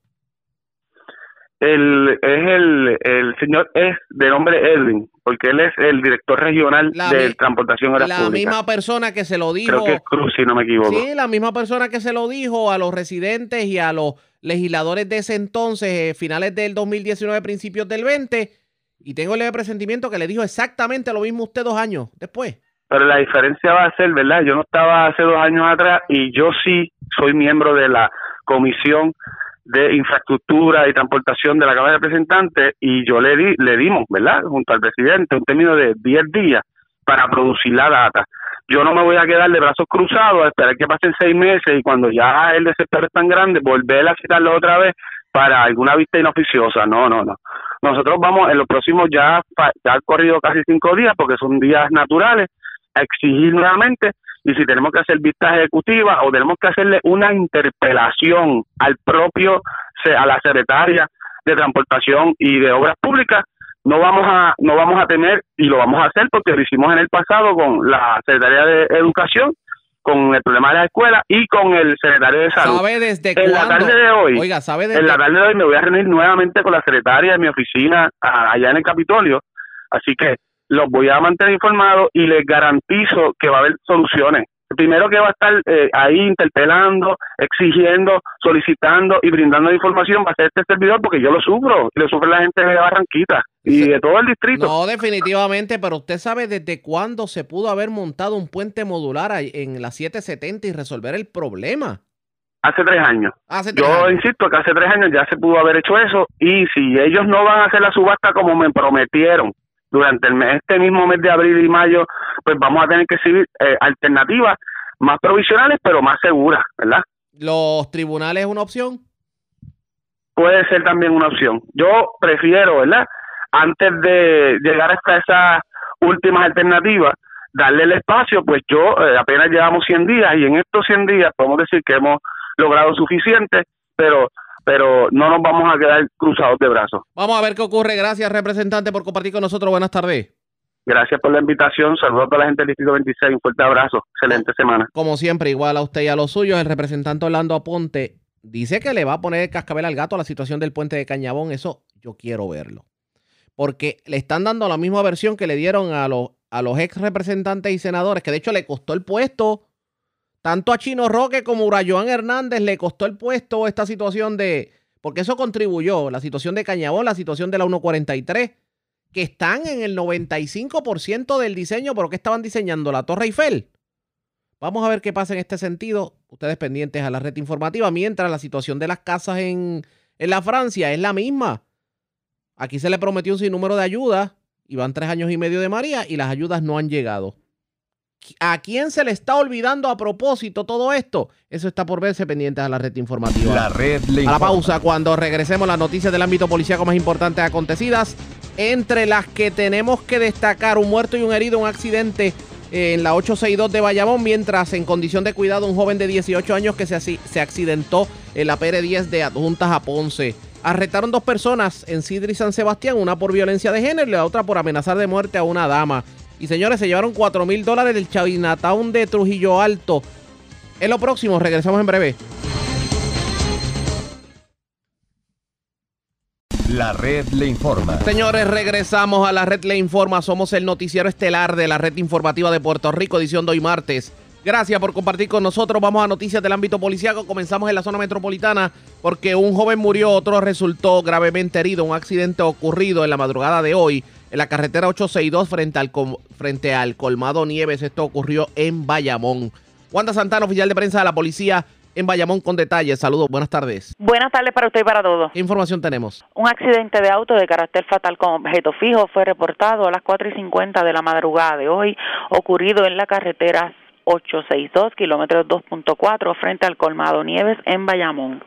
[SPEAKER 11] El, es el, el señor es de nombre Edwin, porque él es el director regional de Transportación Aérea
[SPEAKER 2] La misma persona que se lo dijo.
[SPEAKER 11] Creo que es Cruz, si no me equivoco.
[SPEAKER 2] Sí, la misma persona que se lo dijo a los residentes y a los legisladores de ese entonces, eh, finales del 2019, principios del 20, y tengo el presentimiento que le dijo exactamente lo mismo usted dos años después.
[SPEAKER 11] Pero la diferencia va a ser, ¿verdad? Yo no estaba hace dos años atrás y yo sí soy miembro de la comisión de infraestructura y transportación de la Cámara de Representantes y yo le di, le dimos, ¿verdad? Junto al presidente un término de 10 días para producir la data. Yo no me voy a quedar de brazos cruzados a esperar que pasen seis meses y cuando ya el desespero es tan grande, volver a citarlo otra vez para alguna vista inoficiosa. No, no, no. Nosotros vamos en los próximos ya, ya han corrido casi cinco días porque son días naturales a exigir nuevamente y si tenemos que hacer vistas ejecutivas o tenemos que hacerle una interpelación al propio, a la secretaria de Transportación y de Obras Públicas, no vamos a no vamos a tener y lo vamos a hacer porque lo hicimos en el pasado con la Secretaría de Educación con el problema de la escuela y con el secretario de salud.
[SPEAKER 2] ¿Sabe desde
[SPEAKER 11] en la tarde de hoy,
[SPEAKER 2] Oiga, ¿sabe
[SPEAKER 11] en la tarde de hoy me voy a reunir nuevamente con la secretaria de mi oficina allá en el Capitolio, así que los voy a mantener informados y les garantizo que va a haber soluciones. El primero que va a estar eh, ahí interpelando, exigiendo, solicitando y brindando información va a ser este servidor porque yo lo sufro y lo sufre la gente de Barranquita y de todo el distrito.
[SPEAKER 2] No, definitivamente, pero usted sabe desde cuándo se pudo haber montado un puente modular en la 770 y resolver el problema.
[SPEAKER 11] Hace tres años.
[SPEAKER 2] Hace
[SPEAKER 11] Yo insisto que hace tres años ya se pudo haber hecho eso y si ellos no van a hacer la subasta como me prometieron durante el mes, este mismo mes de abril y mayo, pues vamos a tener que seguir eh, alternativas más provisionales, pero más seguras, ¿verdad?
[SPEAKER 2] ¿Los tribunales es una opción?
[SPEAKER 11] Puede ser también una opción. Yo prefiero, ¿verdad? Antes de llegar hasta esas últimas alternativas, darle el espacio, pues yo eh, apenas llevamos 100 días y en estos 100 días podemos decir que hemos logrado suficiente, pero pero no nos vamos a quedar cruzados de brazos.
[SPEAKER 2] Vamos a ver qué ocurre. Gracias, representante, por compartir con nosotros. Buenas tardes.
[SPEAKER 11] Gracias por la invitación. Saludos a toda la gente del Distrito 26. Un fuerte abrazo. Excelente semana.
[SPEAKER 2] Como siempre, igual a usted y a los suyos, el representante Orlando Aponte dice que le va a poner el cascabel al gato a la situación del puente de Cañabón. Eso yo quiero verlo. Porque le están dando la misma versión que le dieron a los, a los ex representantes y senadores, que de hecho le costó el puesto tanto a Chino Roque como a Joan Hernández le costó el puesto esta situación de. Porque eso contribuyó, la situación de Cañabón, la situación de la 143, que están en el 95% del diseño, pero que estaban diseñando la Torre Eiffel. Vamos a ver qué pasa en este sentido. Ustedes pendientes a la red informativa, mientras la situación de las casas en, en la Francia es la misma. Aquí se le prometió un sinnúmero de ayudas, y van tres años y medio de María, y las ayudas no han llegado. ¿A quién se le está olvidando a propósito todo esto? Eso está por verse pendientes a la red informativa.
[SPEAKER 1] La red
[SPEAKER 2] A la pausa, cuando regresemos las noticias del ámbito policíaco más importantes acontecidas, entre las que tenemos que destacar un muerto y un herido, un accidente en la 862 de Bayamón, mientras en condición de cuidado un joven de 18 años que se, se accidentó en la PR10 de Adjuntas a Ponce. Arrestaron dos personas en Sidri San Sebastián, una por violencia de género y la otra por amenazar de muerte a una dama. Y señores, se llevaron 4 mil dólares del Chinatown de Trujillo Alto. Es lo próximo, regresamos en breve.
[SPEAKER 1] La red le informa.
[SPEAKER 2] Señores, regresamos a la red le informa. Somos el noticiero estelar de la red informativa de Puerto Rico, edición de hoy martes. Gracias por compartir con nosotros. Vamos a noticias del ámbito policiaco. Comenzamos en la zona metropolitana porque un joven murió, otro resultó gravemente herido. Un accidente ocurrido en la madrugada de hoy en la carretera 862 frente al, frente al Colmado Nieves. Esto ocurrió en Bayamón. Wanda Santana, oficial de prensa de la policía en Bayamón con detalles. Saludos, buenas tardes.
[SPEAKER 12] Buenas tardes para usted y para todos.
[SPEAKER 2] ¿Qué información tenemos?
[SPEAKER 12] Un accidente de auto de carácter fatal con objeto fijo fue reportado a las 4 y 50 de la madrugada de hoy, ocurrido en la carretera 862, kilómetros 2.4, frente al Colmado Nieves en Bayamón.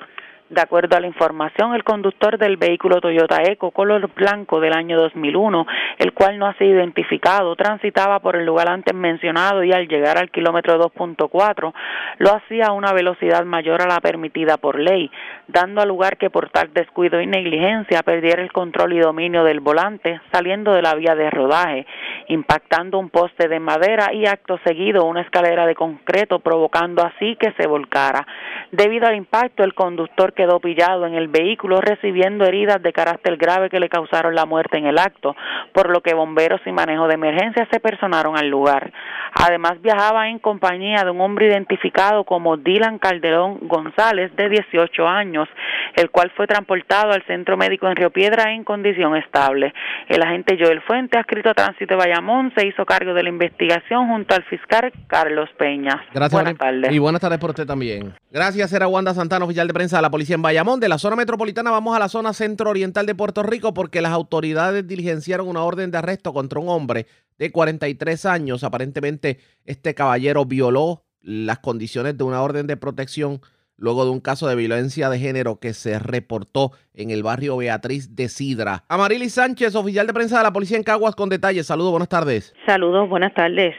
[SPEAKER 12] De acuerdo a la información, el conductor del vehículo Toyota Eco color blanco del año 2001, el cual no ha sido identificado, transitaba por el lugar antes mencionado y al llegar al kilómetro 2.4 lo hacía a una velocidad mayor a la permitida por ley, dando a lugar que por tal descuido y negligencia perdiera el control y dominio del volante saliendo de la vía de rodaje, impactando un poste de madera y acto seguido una escalera de concreto provocando así que se volcara. Debido al impacto, el conductor quedó pillado en el vehículo recibiendo heridas de carácter grave que le causaron la muerte en el acto, por lo que bomberos y manejo de emergencia se personaron al lugar. Además viajaba en compañía de un hombre identificado como Dylan Calderón González de 18 años, el cual fue transportado al centro médico en Río Piedra en condición estable. El agente Joel Fuente, adscrito a Tránsito de Bayamón, se hizo cargo de la investigación junto al fiscal Carlos Peña.
[SPEAKER 2] Gracias. Buenas tardes. Y buenas tardes por usted también. Gracias, era Wanda Santana, oficial de prensa de la Policía en Bayamón. De la zona metropolitana vamos a la zona centro-oriental de Puerto Rico porque las autoridades diligenciaron una orden de arresto contra un hombre de 43 años. Aparentemente este caballero violó las condiciones de una orden de protección luego de un caso de violencia de género que se reportó en el barrio Beatriz de Sidra. Amarilis Sánchez, oficial de prensa de la policía en Caguas, con detalles. Saludos, buenas tardes.
[SPEAKER 13] Saludos, buenas tardes.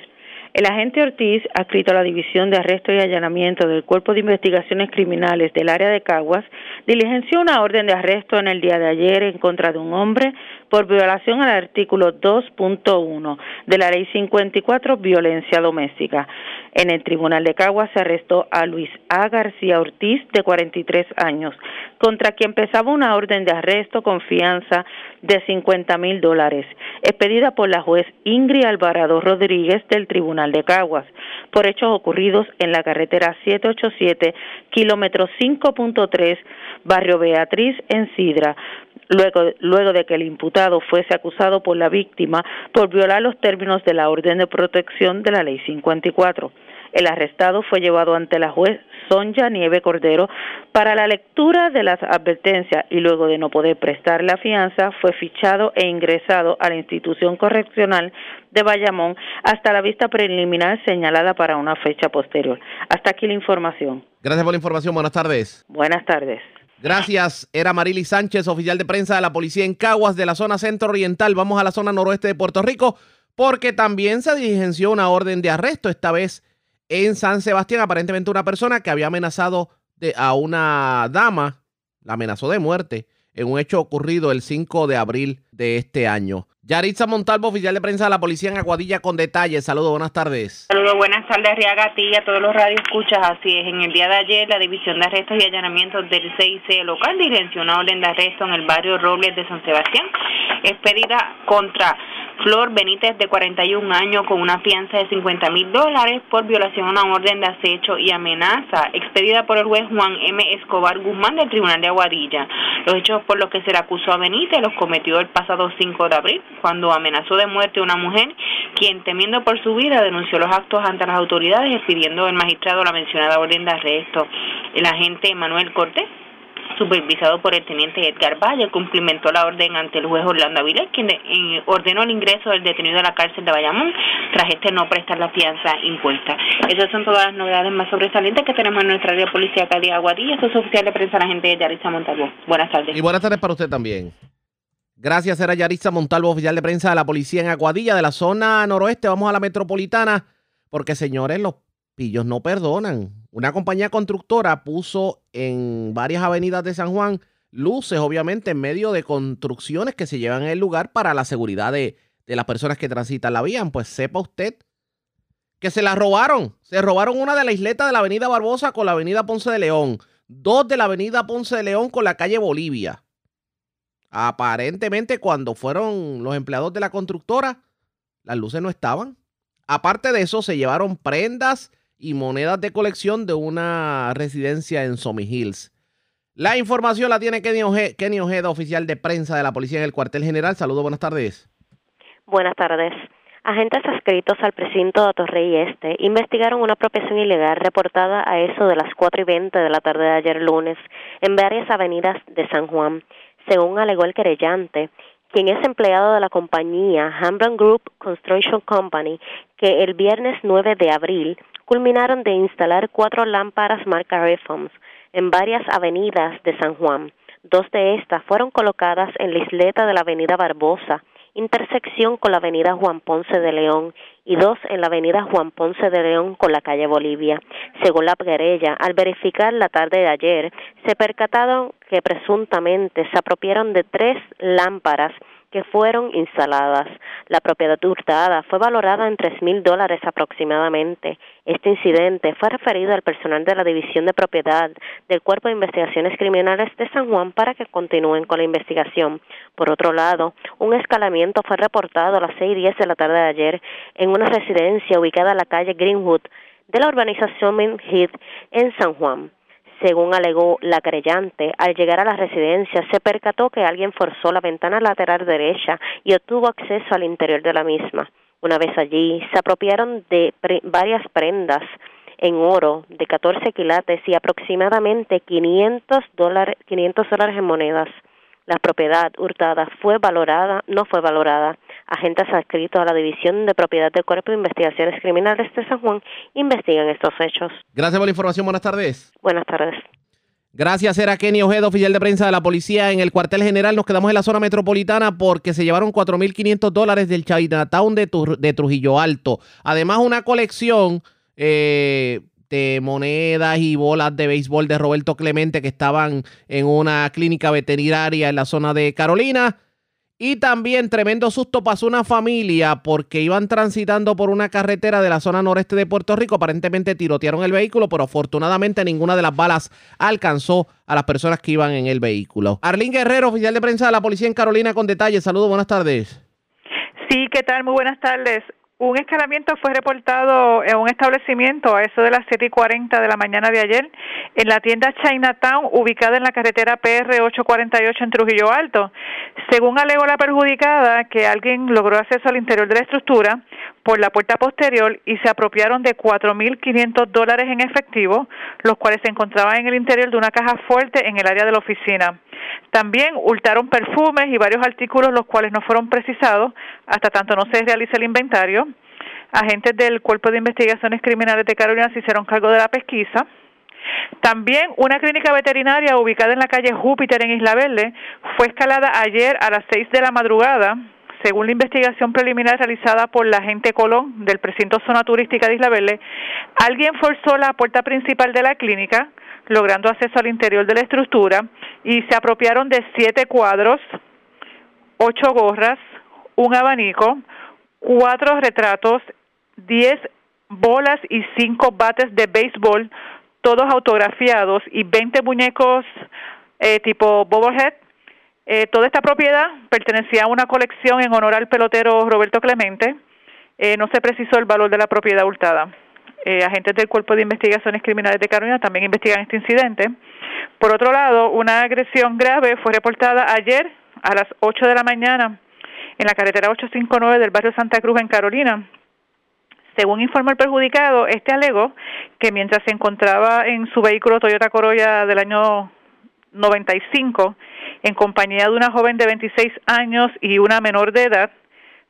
[SPEAKER 13] El agente Ortiz, adscrito a la División de Arresto y Allanamiento del Cuerpo de Investigaciones Criminales del área de Caguas, diligenció una orden de arresto en el día de ayer en contra de un hombre por violación al artículo 2.1 de la Ley 54, violencia doméstica. En el Tribunal de Caguas se arrestó a Luis A. García Ortiz, de 43 años, contra quien pesaba una orden de arresto con fianza de 50 mil dólares, expedida por la juez Ingrid Alvarado Rodríguez del Tribunal de Caguas, por hechos ocurridos en la carretera 787, kilómetro 5.3, barrio Beatriz, en Sidra, luego, luego de que el imputado fuese acusado por la víctima por violar los términos de la orden de protección de la Ley 54. El arrestado fue llevado ante la juez Sonja Nieve Cordero para la lectura de las advertencias y luego de no poder prestar la fianza fue fichado e ingresado a la institución correccional de Bayamón hasta la vista preliminar señalada para una fecha posterior. Hasta aquí la información.
[SPEAKER 2] Gracias por la información. Buenas tardes.
[SPEAKER 13] Buenas tardes.
[SPEAKER 2] Gracias. Era Marily Sánchez, oficial de prensa de la policía en Caguas, de la zona centro oriental. Vamos a la zona noroeste de Puerto Rico, porque también se diligenció una orden de arresto, esta vez en San Sebastián. Aparentemente una persona que había amenazado de, a una dama, la amenazó de muerte, en un hecho ocurrido el 5 de abril de este año. Yaritza Montalvo, oficial de prensa de la policía en Aguadilla, con detalles. Saludos, buenas tardes.
[SPEAKER 14] Saludos, buenas tardes, Riaga, a todos los radioescuchas. Así es, en el día de ayer, la División de Arrestos y Allanamientos del CIC local diligenció una orden de arresto en el barrio Robles de San Sebastián, expedida contra Flor Benítez, de 41 años, con una fianza de 50 mil dólares por violación a una orden de acecho y amenaza, expedida por el juez Juan M. Escobar Guzmán del Tribunal de Aguadilla. Los hechos por los que se le acusó a Benítez los cometió el pasado 5 de abril, cuando amenazó de muerte a una mujer, quien temiendo por su vida denunció los actos ante las autoridades, pidiendo al magistrado la mencionada orden de arresto. El agente Manuel Cortés supervisado por el teniente Edgar Valle, cumplimentó la orden ante el juez Orlando Avilés, quien eh, ordenó el ingreso del detenido a la cárcel de Bayamón tras este no prestar la fianza impuesta. Esas son todas las novedades más sobresalientes que tenemos en nuestra área policía de Aguadilla. Esto es oficial de prensa la gente de Yaritza Montalvo. Buenas tardes.
[SPEAKER 2] Y buenas tardes para usted también. Gracias, era Yaritza Montalvo, oficial de prensa de la policía en Aguadilla, de la zona noroeste. Vamos a la metropolitana, porque señores, los pillos no perdonan. Una compañía constructora puso en varias avenidas de San Juan luces, obviamente, en medio de construcciones que se llevan en el lugar para la seguridad de, las personas que transitan la vía. Pues sepa usted que se la robaron. Se robaron una de la isleta de la avenida Barbosa con la avenida Ponce de León. Dos de la avenida Ponce de León con la calle Bolivia. Aparentemente cuando fueron los empleados de la constructora, las luces no estaban. Aparte de eso, se llevaron prendas y monedas de colección de una residencia en Somi Hills. La información la tiene Kenny, Ojeda, oficial de prensa de la policía en el cuartel general. Saludos, buenas tardes.
[SPEAKER 15] Buenas tardes. Agentes adscritos al precinto de Torrey Este investigaron una apropiación ilegal reportada a eso de las 4 y 20 de la tarde de ayer lunes en varias avenidas de San Juan. Según alegó el querellante, quien es empleado de la compañía Hamblin Group Construction Company, que el viernes 9 de abril culminaron de instalar cuatro lámparas marca Reforms en varias avenidas de San Juan. Dos de estas fueron colocadas en la isleta de la avenida Barbosa, intersección con la avenida Juan Ponce de León, y dos en la avenida Juan Ponce de León con la calle Bolivia. Según la querella, al verificar la tarde de ayer, se percataron que presuntamente se apropiaron de tres lámparas que fueron instaladas. La propiedad hurtada fue valorada en tres mil dólares aproximadamente. Este incidente fue referido al personal de la División de Propiedad del Cuerpo de Investigaciones Criminales de San Juan para que continúen con la investigación. Por otro lado, un escalamiento fue reportado a las seis y diez de la tarde de ayer en una residencia ubicada en la calle Greenwood de la urbanización Main Heath en San Juan. Según alegó la creyente, al llegar a la residencia se percató que alguien forzó la ventana lateral derecha y obtuvo acceso al interior de la misma. Una vez allí, se apropiaron de varias prendas en oro de 14 quilates y aproximadamente 500 dólares, 500 dólares en monedas. La propiedad hurtada fue valorada, no fue valorada. Agentes adscritos a la División de Propiedad del Cuerpo de Investigaciones Criminales de San Juan investigan estos hechos.
[SPEAKER 2] Gracias por la información. Buenas tardes.
[SPEAKER 15] Buenas tardes.
[SPEAKER 2] Gracias, era Kenny Ojeda, oficial de prensa de la policía en el cuartel general. Nos quedamos en la zona metropolitana porque se llevaron 4.500 dólares del Chinatown de, de Trujillo Alto. Además, una colección eh, de monedas y bolas de béisbol de Roberto Clemente que estaban en una clínica veterinaria en la zona de Carolina. Y también tremendo susto pasó una familia porque iban transitando por una carretera de la zona noreste de Puerto Rico. Aparentemente tirotearon el vehículo, pero afortunadamente ninguna de las balas alcanzó a las personas que iban en el vehículo. Arlín Guerrero, oficial de prensa de la policía en Carolina, con detalles. Saludos, buenas tardes.
[SPEAKER 16] Sí, ¿qué tal? Muy buenas tardes. Un escalamiento fue reportado en un establecimiento a eso de las 7 y 40 de la mañana de ayer en la tienda Chinatown ubicada en la carretera PR 848 en Trujillo Alto. Según alegó la perjudicada, que alguien logró acceso al interior de la estructura por la puerta posterior y se apropiaron de 4.500 dólares en efectivo, los cuales se encontraban en el interior de una caja fuerte en el área de la oficina. También hurtaron perfumes y varios artículos los cuales no fueron precisados hasta tanto no se realice el inventario. Agentes del Cuerpo de Investigaciones Criminales de Carolina se hicieron cargo de la pesquisa. También una clínica veterinaria ubicada en la calle Júpiter en Isla Verde fue escalada ayer a las seis de la madrugada. Según la investigación preliminar realizada por la agente Colón del precinto zona turística de Isla Verde, alguien forzó la puerta principal de la clínica, logrando acceso al interior de la estructura y se apropiaron de siete cuadros, ocho gorras, un abanico, cuatro retratos, diez bolas y cinco bates de béisbol, todos autografiados y veinte muñecos eh, tipo bobblehead. Eh, toda esta propiedad pertenecía a una colección en honor al pelotero Roberto Clemente. Eh, no se precisó el valor de la propiedad hurtada. Eh, agentes del Cuerpo de Investigaciones Criminales de Carolina también investigan este incidente. Por otro lado, una agresión grave fue reportada ayer a las 8 de la mañana en la carretera 859 del barrio Santa Cruz en Carolina. Según informó el perjudicado, este alegó que mientras se encontraba en su vehículo Toyota Corolla del año 95, en compañía de una joven de 26 años y una menor de edad,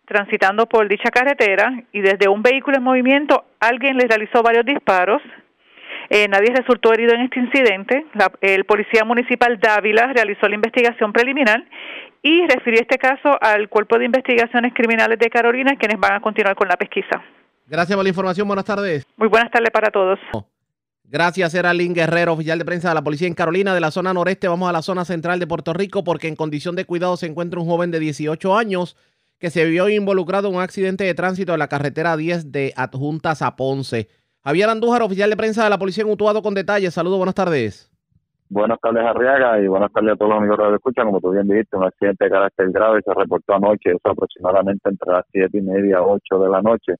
[SPEAKER 16] transitando por dicha carretera y desde un vehículo en movimiento alguien le realizó varios disparos. Eh, nadie resultó herido en este incidente. el policía municipal Dávila realizó la investigación preliminar y refirió este caso al Cuerpo de Investigaciones Criminales de Carolina, quienes van a continuar con la pesquisa.
[SPEAKER 2] Gracias por la información. Buenas tardes.
[SPEAKER 16] Muy buenas tardes para todos.
[SPEAKER 2] Gracias, era Lynn Guerrero, oficial de prensa de la policía en Carolina, de la zona noreste. Vamos a la zona central de Puerto Rico porque en condición de cuidado se encuentra un joven de 18 años que se vio involucrado en un accidente de tránsito en la carretera 10 de Adjuntas a Ponce. Javier Andújar, oficial de prensa de la Policía en Utuado, con detalles. Saludos, buenas tardes.
[SPEAKER 17] Buenas tardes, Arriaga, y buenas tardes a todos los amigos que lo escuchan. Como tú bien dijiste, un accidente de carácter grave se reportó anoche, eso aproximadamente entre las siete y media, ocho de la noche.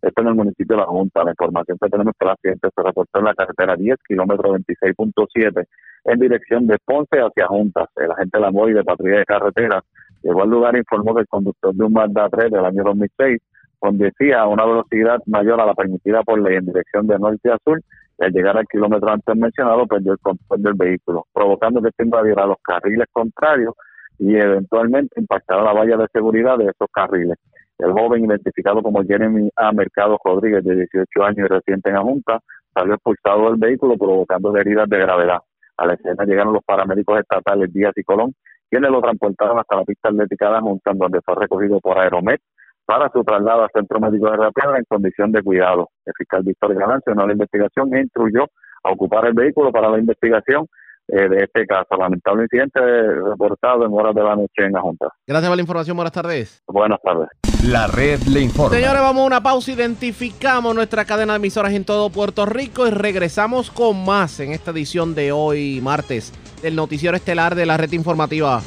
[SPEAKER 17] Esto en el municipio de La Junta. La información que tenemos que el accidente se reportó en la carretera 10, kilómetro 26.7, en dirección de Ponce hacia Juntas. El agente de la MOI de Patrulla de Carretera Llegó al lugar e informó que el conductor de un Mazda 3 del año 2006 conducía a una velocidad mayor a la permitida por ley en dirección de norte a sur al llegar al kilómetro antes mencionado perdió el control del vehículo, provocando que este invadiera los carriles contrarios y eventualmente impactara la valla de seguridad de esos carriles. El joven, identificado como Jeremy A. Mercado Rodríguez, de 18 años y reciente en la Junta, salió expulsado del vehículo provocando heridas de gravedad. A la escena llegaron los paramédicos estatales Díaz y Colón, quienes lo transportaron hasta la pista atlética de Junta, donde fue recogido por Aeromet para su traslado al Centro Médico de la en condición de cuidado. El fiscal Víctor Galán se la investigación e instruyó a ocupar el vehículo para la investigación eh, de este caso. Lamentable incidente reportado en horas de la noche en la Junta.
[SPEAKER 2] Gracias por la información. Buenas tardes.
[SPEAKER 17] Buenas tardes.
[SPEAKER 1] La red le informa.
[SPEAKER 2] Señores, vamos a una pausa. Identificamos nuestra cadena de emisoras en todo Puerto Rico y regresamos con más en esta edición de hoy, martes, del noticiero estelar de la red informativa.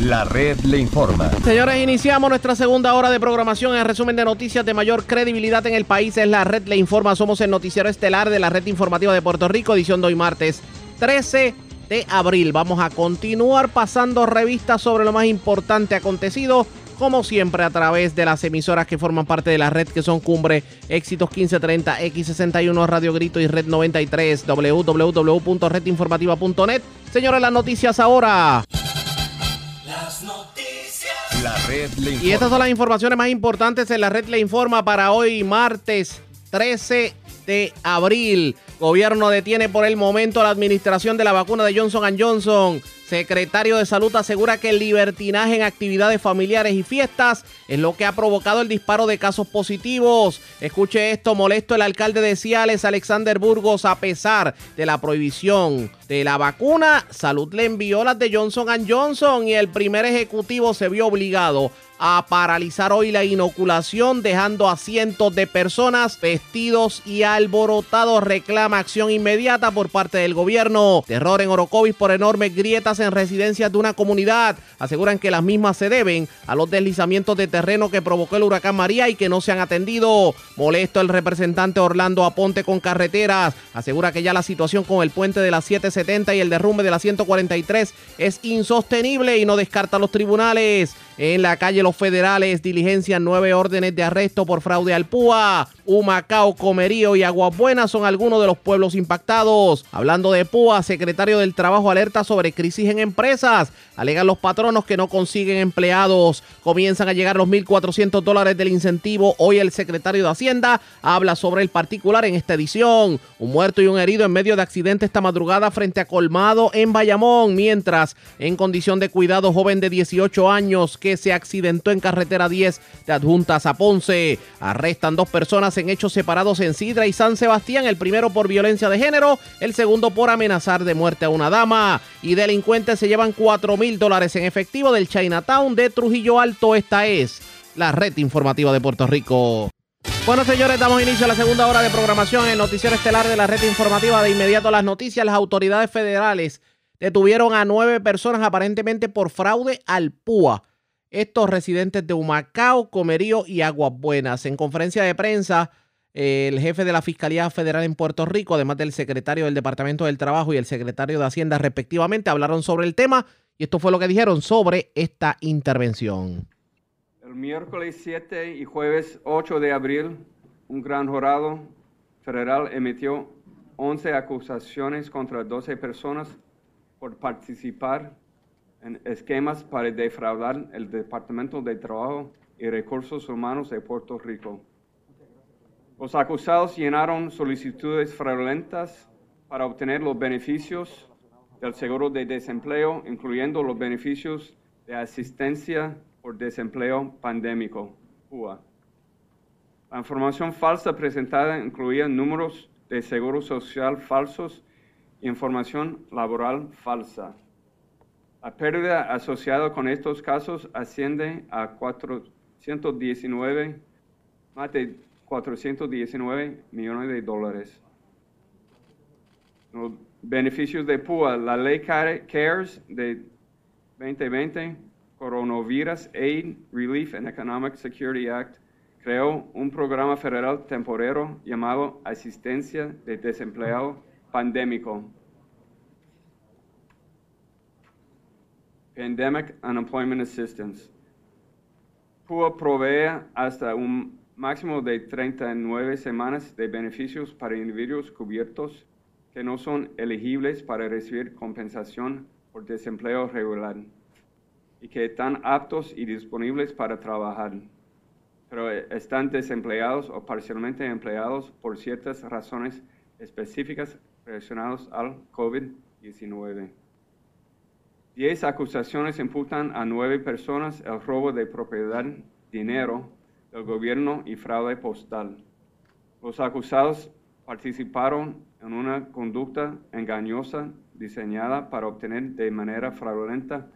[SPEAKER 1] La red le informa.
[SPEAKER 2] Señores, iniciamos nuestra segunda hora de programación. El resumen de noticias de mayor credibilidad en el país es La red le informa. Somos el noticiero estelar de la red informativa de Puerto Rico, edición de hoy martes 13 de abril. Vamos a continuar pasando revistas sobre lo más importante acontecido como siempre a través de las emisoras que forman parte de la red que son Cumbre, Éxitos 1530, X61, Radio Grito y Red 93, www.redinformativa.net. Señores, las noticias ahora.
[SPEAKER 3] Las noticias.
[SPEAKER 1] La red le informa.
[SPEAKER 2] Y estas son las informaciones más importantes en la red le informa para hoy martes 13 de abril. Gobierno detiene por el momento la administración de la vacuna de Johnson Johnson. Secretario de Salud asegura que el libertinaje en actividades familiares y fiestas es lo que ha provocado el disparo de casos positivos. Escuche esto, molesto el alcalde de Ciales, Alexander Burgos, a pesar de la prohibición de la vacuna, Salud le envió las de Johnson Johnson y el primer ejecutivo se vio obligado a paralizar hoy la inoculación, dejando a cientos de personas vestidos y alborotados. Reclama acción inmediata por parte del gobierno. Terror en Orocovis por enormes grietas en residencias de una comunidad. Aseguran que las mismas se deben a los deslizamientos de terreno que provocó el huracán María y que no se han atendido. Molesto el representante Orlando Aponte con carreteras. Asegura que ya la situación con el puente de la 770 y el derrumbe de la 143 es insostenible y no descarta los tribunales. En la calle Los Federales diligencian nueve órdenes de arresto por fraude al PUA. Humacao, Comerío y Aguabuena son algunos de los pueblos impactados. Hablando de PUA, secretario del Trabajo alerta sobre crisis en empresas. Alegan los patronos que no consiguen empleados. Comienzan a llegar los 1.400 dólares del incentivo. Hoy el secretario de Hacienda habla sobre el particular en esta edición. Un muerto y un herido en medio de accidente esta madrugada frente a Colmado en Bayamón. Mientras, en condición de cuidado, joven de 18 años que se accidentó en carretera 10 de Adjuntas a Ponce. Arrestan dos personas en hechos separados en Sidra y San Sebastián, el primero por violencia de género, el segundo por amenazar de muerte a una dama. Y delincuentes se llevan 4 mil dólares en efectivo del Chinatown de Trujillo Alto. Esta es la red informativa de Puerto Rico. Bueno, señores, damos inicio a la segunda hora de programación en Noticiero Estelar de la red informativa. De inmediato las noticias, las autoridades federales detuvieron a nueve personas aparentemente por fraude al PUA estos residentes de Humacao, Comerío y Aguas Buenas. En conferencia de prensa, el jefe de la Fiscalía Federal en Puerto Rico, además del secretario del Departamento del Trabajo y el secretario de Hacienda respectivamente, hablaron sobre el tema y esto fue lo que dijeron sobre esta intervención.
[SPEAKER 18] El miércoles 7 y jueves 8 de abril, un gran jurado federal emitió 11 acusaciones contra 12 personas por participar en esquemas para defraudar el Departamento de Trabajo y Recursos Humanos de Puerto Rico. Los acusados llenaron solicitudes fraudulentas para obtener los beneficios del seguro de desempleo, incluyendo los beneficios de asistencia por desempleo pandémico. La información falsa presentada incluía números de seguro social falsos e información laboral falsa. La pérdida asociada con estos casos asciende a 419, más de 419 millones de dólares. Los beneficios de PUA, la ley CARES de 2020, Coronavirus Aid, Relief and Economic Security Act, creó un programa federal temporero llamado Asistencia de Desempleado Pandémico Pandemic Unemployment Assistance. PUA provee hasta un máximo de 39 semanas de beneficios para individuos cubiertos que no son elegibles para recibir compensación por desempleo regular y que están aptos y disponibles para trabajar, pero están desempleados o parcialmente empleados por ciertas razones específicas relacionadas al COVID-19. Diez acusaciones imputan a nueve personas el robo de propiedad, dinero del gobierno y fraude postal. Los acusados participaron en una conducta engañosa diseñada para obtener de manera fraudulenta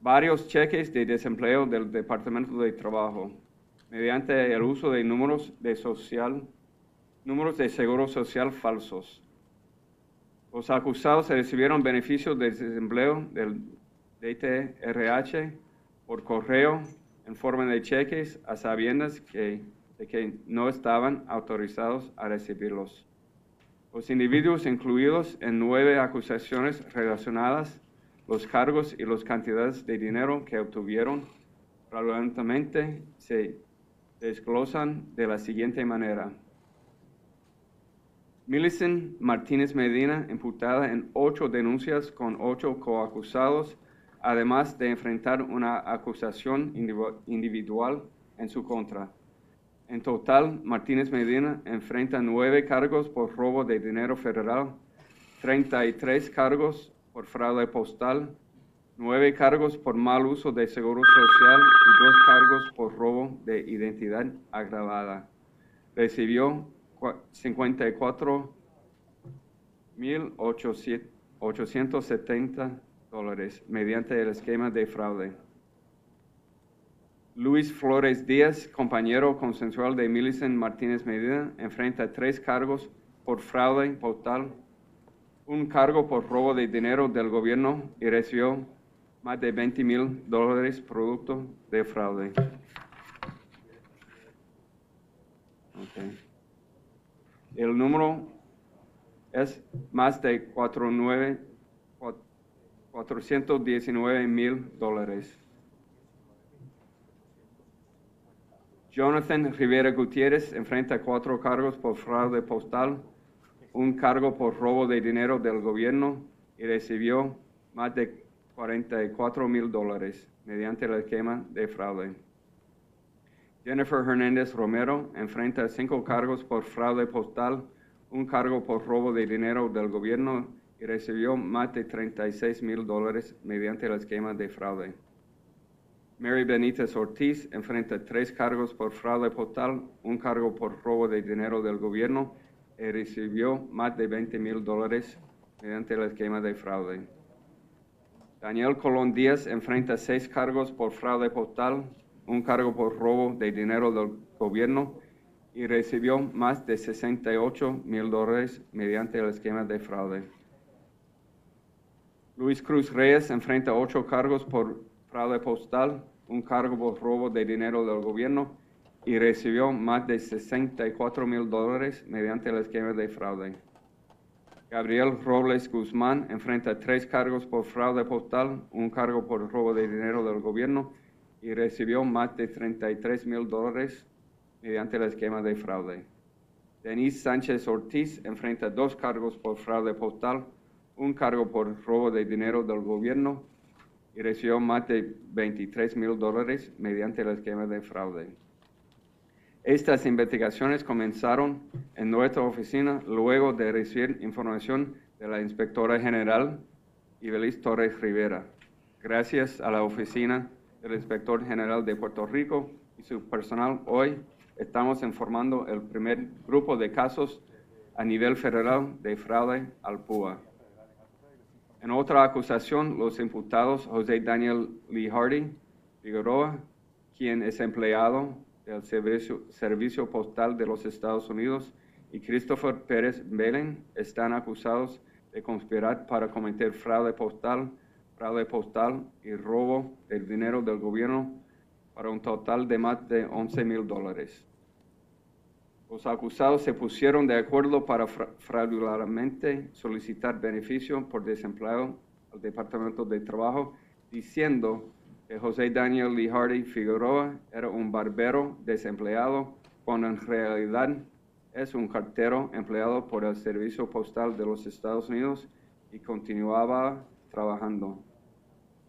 [SPEAKER 18] varios cheques de desempleo del Departamento de Trabajo mediante el uso de números de social, números de seguro social falsos. Los acusados recibieron beneficios de desempleo del DTRH por correo en forma de cheques a sabiendas que, de que no estaban autorizados a recibirlos. Los individuos incluidos en nueve acusaciones relacionadas, los cargos y las cantidades de dinero que obtuvieron fraudulentamente se desglosan de la siguiente manera. Millicent Martínez Medina, imputada en ocho denuncias con ocho coacusados, además de enfrentar una acusación individual en su contra. En total, Martínez Medina enfrenta nueve cargos por robo de dinero federal, 33 cargos por fraude postal, nueve cargos por mal uso de seguro social y dos cargos por robo de identidad agravada. Recibió cua- 54 1.870 dólares mediante el esquema de fraude. Luis Flores Díaz, compañero consensual de Millicent Martínez Medina, enfrenta tres cargos por fraude postal, un cargo por robo de dinero del gobierno y recibió más de 20 mil dólares producto de fraude. El número es más de 49 cua- 419 mil dólares. Jonathan Rivera Gutiérrez enfrenta cuatro cargos por fraude postal, un cargo por robo de dinero del gobierno y recibió más de 44 mil dólares mediante el esquema de fraude. Jennifer Hernández Romero enfrenta cinco cargos por fraude postal, un cargo por robo de dinero del gobierno y recibió más de 36 mil dólares mediante el esquema de fraude. Mary Benítez Ortiz enfrenta tres cargos por fraude postal, un cargo por robo de dinero del gobierno y recibió más de 20 mil dólares mediante el esquema de fraude. Daniel Colón Díaz enfrenta seis cargos por fraude postal, un cargo por robo de dinero del gobierno y recibió más de 68 mil dólares mediante el esquema de fraude. Luis Cruz Reyes enfrenta ocho cargos por fraude postal, un cargo por robo de dinero del gobierno y recibió más de 64 mil dólares mediante el esquema de fraude. Gabriel Robles Guzmán enfrenta tres cargos por fraude postal, un cargo por robo de dinero del gobierno y recibió más de 33 mil dólares mediante el esquema de fraude. Denise Sánchez Ortiz enfrenta dos cargos por fraude postal, un cargo por robo de dinero del gobierno y recibió más de 23 mil dólares mediante el esquema de fraude. Estas investigaciones comenzaron en nuestra oficina luego de recibir información de la inspectora general Ibeliz Torres Rivera. Gracias a la oficina del inspector general de Puerto Rico y su personal, hoy estamos informando el primer grupo de casos a nivel federal de fraude al PUA. En otra acusación, los imputados José Daniel Lee Hardy Figueroa, quien es empleado del Servicio, Servicio Postal de los Estados Unidos, y Christopher Pérez Belen están acusados de conspirar para cometer fraude postal, fraude postal y robo del dinero del gobierno para un total de más de 11 mil dólares. Los acusados se pusieron de acuerdo para fra- fraudulentamente solicitar beneficio por desempleo al Departamento de Trabajo, diciendo que José Daniel Lee Hardy Figueroa era un barbero desempleado, cuando en realidad es un cartero empleado por el Servicio Postal de los Estados Unidos y continuaba trabajando.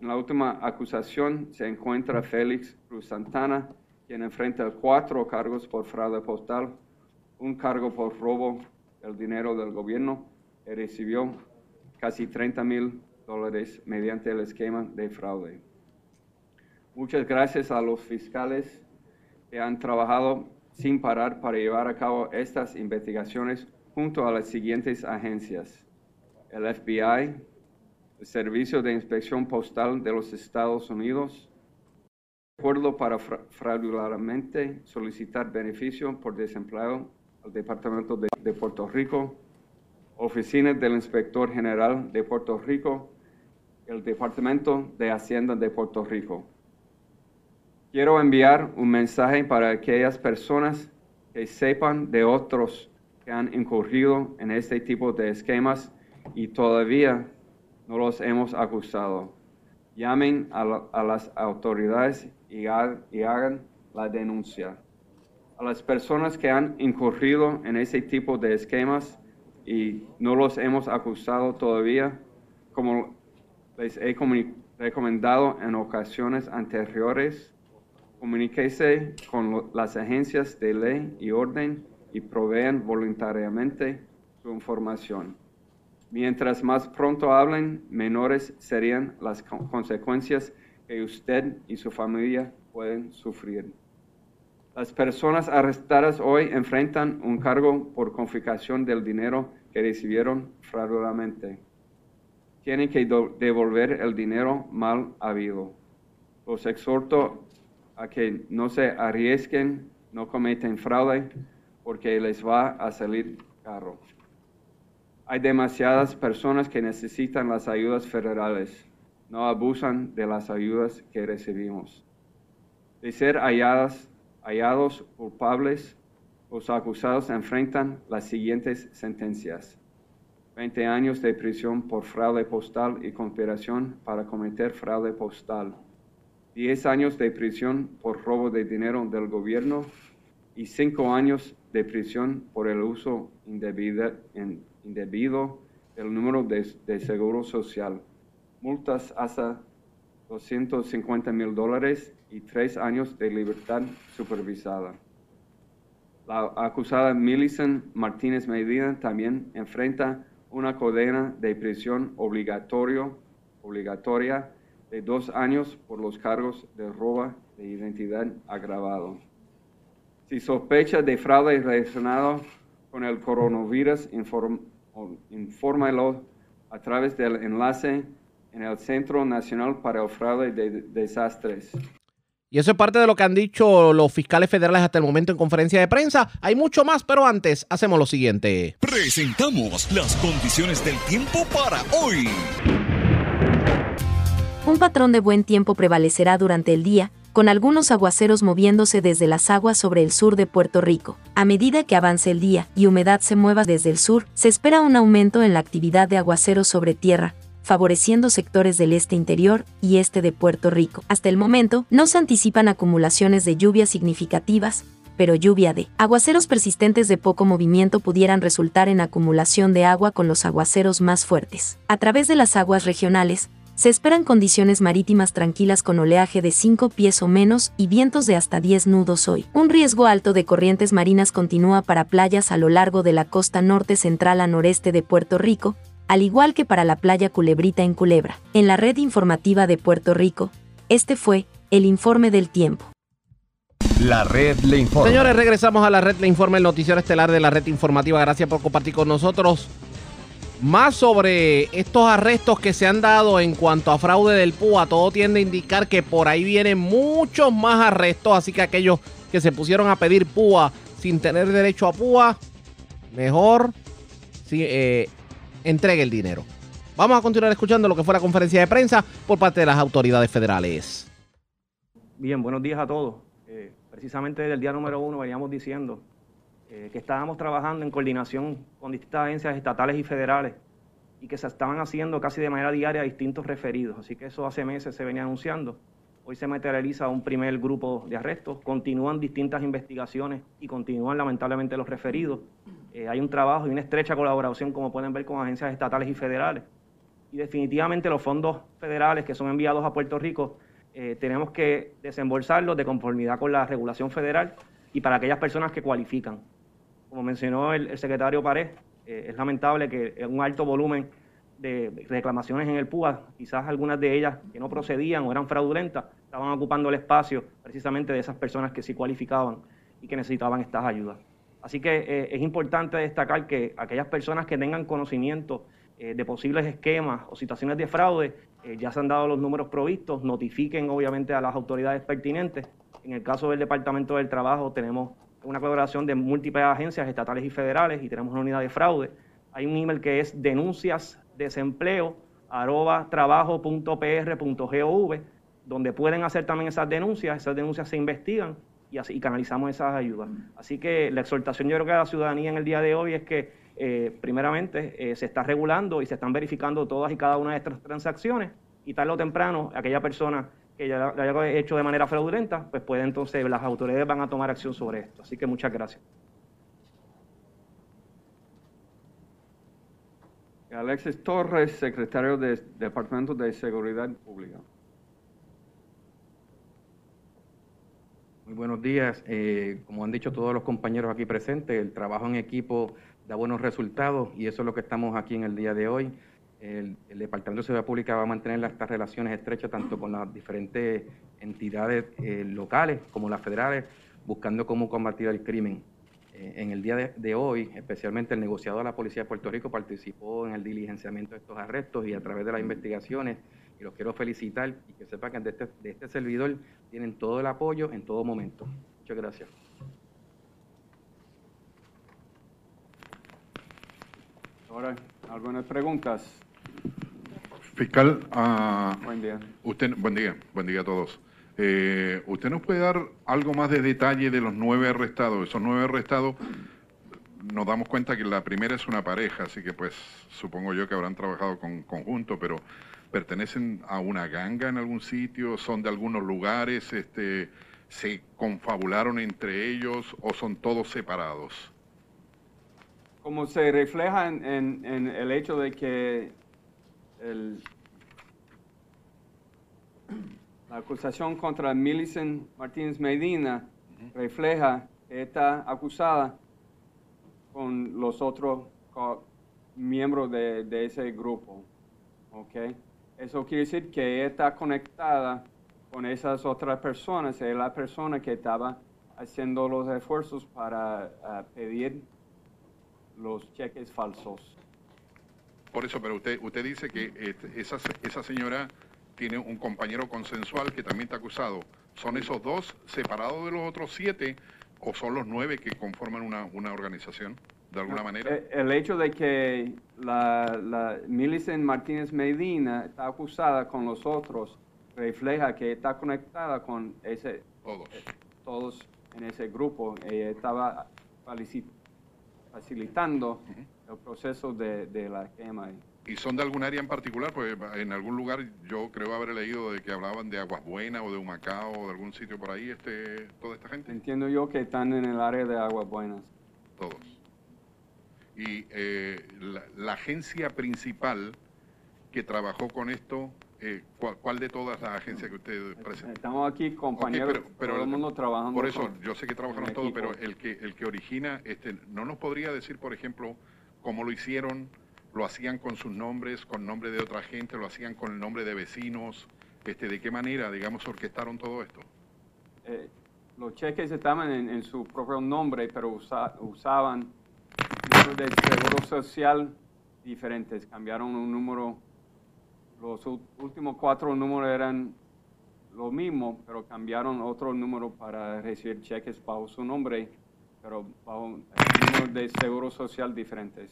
[SPEAKER 18] En la última acusación se encuentra Félix Cruz Santana, quien enfrenta cuatro cargos por fraude postal, un cargo por robo del dinero del gobierno y recibió casi 30 mil dólares mediante el esquema de fraude. Muchas gracias a los fiscales que han trabajado sin parar para llevar a cabo estas investigaciones junto a las siguientes agencias. El FBI, Servicio de Inspección Postal de los Estados Unidos, acuerdo para fra- fraudulentamente solicitar beneficio por desempleo al Departamento de, de Puerto Rico, Oficina del Inspector General de Puerto Rico, el Departamento de Hacienda de Puerto Rico. Quiero enviar un mensaje para aquellas personas que sepan de otros que han incurrido en este tipo de esquemas y todavía no los hemos acusado. Llamen a, la- a las autoridades y, ha- y hagan la denuncia. A las personas que han incurrido en ese tipo de esquemas y no los hemos acusado todavía, como les he recomendado en ocasiones anteriores, Comuníquese con las agencias de ley y orden y provean voluntariamente su información. Mientras más pronto hablen, menores serían las con- consecuencias que usted y su familia pueden sufrir. Las personas arrestadas hoy enfrentan un cargo por confiscación del dinero que recibieron fraudulentamente. Tienen que devolver el dinero mal habido. Los exhorto a que no se arriesguen, no cometen fraude, porque les va a salir caro. Hay demasiadas personas que necesitan las ayudas federales. No abusan de las ayudas que recibimos. De ser halladas, hallados culpables, los acusados enfrentan las siguientes sentencias. 20 años de prisión por fraude postal y conspiración para cometer fraude postal. 10 años de prisión por robo de dinero del gobierno y 5 años de prisión por el uso indebido, in- indebido del número de, seguro social. Multas hasta 250 mil dólares y 3 años de libertad supervisada. La acusada Millicent Martínez Medina también enfrenta una condena de prisión obligatorio, obligatoria de dos años por los cargos de robo de identidad agravado. Si sospecha de fraude relacionado con el coronavirus, inform- o- infórmelo a través del enlace en el Centro Nacional para el Fraude de Desastres.
[SPEAKER 2] Y eso es parte de lo que han dicho los fiscales federales hasta el momento en conferencia de prensa. Hay mucho más, pero antes hacemos lo siguiente.
[SPEAKER 8] Presentamos las condiciones del tiempo para hoy.
[SPEAKER 9] Un patrón de buen tiempo prevalecerá durante el día, con algunos aguaceros moviéndose desde las aguas sobre el sur de Puerto Rico. A medida que avance el día y humedad se mueva desde el sur, se espera un aumento en la actividad de aguaceros sobre tierra, favoreciendo sectores del este interior y este de Puerto Rico. Hasta el momento, no se anticipan acumulaciones de lluvias significativas, pero lluvia de aguaceros persistentes de poco movimiento pudieran resultar en acumulación de agua con los aguaceros más fuertes. A través de las aguas regionales, se esperan condiciones marítimas tranquilas con oleaje de 5 pies o menos y vientos de hasta 10 nudos hoy. Un riesgo alto de corrientes marinas continúa para playas a lo largo de la costa norte central a noreste de Puerto Rico, al igual que para la playa Culebrita en Culebra. En la red informativa de Puerto Rico, este fue el informe del tiempo.
[SPEAKER 1] La red le informa.
[SPEAKER 2] Señores, regresamos a la red Le Informa, el noticiero estelar de la red informativa. Gracias por compartir con nosotros más sobre estos arrestos que se han dado en cuanto a fraude del PUA. Todo tiende a indicar que por ahí vienen muchos más arrestos, así que aquellos que se pusieron a pedir PUA sin tener derecho a PUA, mejor eh, entregue el dinero. Vamos a continuar escuchando lo que fue la conferencia de prensa por parte de las autoridades federales.
[SPEAKER 19] Bien, buenos días a todos. Eh, precisamente desde el día número uno veníamos diciendo eh, que estábamos trabajando en coordinación con distintas agencias estatales y federales y que se estaban haciendo casi de manera diaria distintos referidos. Así que eso hace meses se venía anunciando. Hoy se materializa un primer grupo de arrestos, continúan distintas investigaciones y continúan lamentablemente los referidos. Eh, hay un trabajo y una estrecha colaboración, como pueden ver, con agencias estatales y federales. Y definitivamente los fondos federales que son enviados a Puerto Rico eh, tenemos que desembolsarlos de conformidad con la regulación federal y para aquellas personas que cualifican. Como mencionó el, secretario Pared, eh, es lamentable que un alto volumen de reclamaciones en el PUA, quizás algunas de ellas que no procedían o eran fraudulentas, estaban ocupando el espacio precisamente de esas personas que sí cualificaban y que necesitaban estas ayudas. Así que eh, es importante destacar que aquellas personas que tengan conocimiento eh, de posibles esquemas o situaciones de fraude, ya se han dado los números provistos, notifiquen obviamente a las autoridades pertinentes. En el caso del Departamento del Trabajo tenemos una colaboración de múltiples agencias estatales y federales y tenemos una unidad de fraude. Hay un email que es denuncias arroba donde pueden hacer también esas denuncias, esas denuncias se investigan y, así, y canalizamos esas ayudas. Así que la exhortación yo creo que a la ciudadanía en el día de hoy es que eh, primeramente eh, se está regulando y se están verificando todas y cada una de estas transacciones y tarde o temprano aquella persona que ya lo haya hecho de manera fraudulenta, pues puede entonces, las autoridades van a tomar acción sobre esto. Así que muchas gracias.
[SPEAKER 18] Alexis Torres, secretario del Departamento de Seguridad Pública.
[SPEAKER 20] Muy buenos días. Eh, como han dicho todos los compañeros aquí presentes, el trabajo en equipo da buenos resultados y eso es lo que estamos aquí en el día de hoy. El, Departamento de Seguridad Pública va a mantener estas relaciones estrechas tanto con las diferentes entidades eh, locales como las federales, buscando cómo combatir el crimen. Eh, en el día de, de hoy, especialmente el negociador de la Policía de Puerto Rico participó en el diligenciamiento de estos arrestos y a través de las investigaciones y los quiero felicitar y que sepan que de este, de este servidor tienen todo el apoyo en todo momento. Muchas gracias.
[SPEAKER 18] Ahora, algunas preguntas.
[SPEAKER 21] Fiscal, ah,
[SPEAKER 18] Buen día.
[SPEAKER 21] usted, buen día, buen día a todos. Eh, ¿Usted nos puede dar algo más de detalle de los nueve arrestados? Esos nueve arrestados, nos damos cuenta que la primera es una pareja, así que pues supongo yo que habrán trabajado con conjunto, pero ¿pertenecen a una ganga en algún sitio? ¿Son de algunos lugares? Este, ¿Se confabularon entre ellos o son todos separados?
[SPEAKER 18] Como se refleja en, en- en el hecho de que el- la acusación contra Millicent Martínez Medina refleja que está acusada con los otros miembros de, de ese grupo. ¿ok? Eso quiere decir que ella está conectada con esas otras personas. Es la persona que estaba haciendo los esfuerzos para ah, pedir los cheques falsos.
[SPEAKER 21] Por eso, pero usted, usted dice que este, esa, esa señora tiene un compañero consensual que también está acusado. ¿Son esos dos separados de los otros siete o son los nueve que conforman una, una organización de alguna manera?
[SPEAKER 18] Eh, El hecho de que la, la Millicent Martínez Medina está acusada con los otros refleja que está conectada con ese
[SPEAKER 21] todos,
[SPEAKER 18] todos en ese grupo. Ella estaba facilitando el proceso de, de la quema.
[SPEAKER 21] ¿Y son de algún área en particular? Pues en algún lugar yo creo haber leído de que hablaban de Aguas Buenas o de Humacao o de algún sitio por ahí, este, toda esta gente.
[SPEAKER 18] Entiendo yo que están en el área de Aguas Buenas.
[SPEAKER 21] Todos. Y eh, la, la agencia principal que trabajó con esto, eh, ¿cuál, cuál de todas las agencias que usted presenta?
[SPEAKER 18] Estamos aquí compañeros,
[SPEAKER 21] pero- pero
[SPEAKER 18] todo el mundo trabajando.
[SPEAKER 21] Por eso,
[SPEAKER 18] con-
[SPEAKER 21] yo sé que trabajaron todos, pero el que, el que origina, este, ¿no nos podría decir, por ejemplo, cómo lo hicieron? ¿Lo hacían con sus nombres, con nombre de otra gente? ¿Lo hacían con el nombre de vecinos? Este, ¿De qué manera, digamos, orquestaron todo esto?
[SPEAKER 18] eh, los cheques estaban en, su propio nombre, pero usa- usaban números de seguro social diferentes. Cambiaron un número, los últimos cuatro números eran lo mismo, pero cambiaron otro número para recibir cheques bajo su nombre, pero bajo de seguro social diferentes.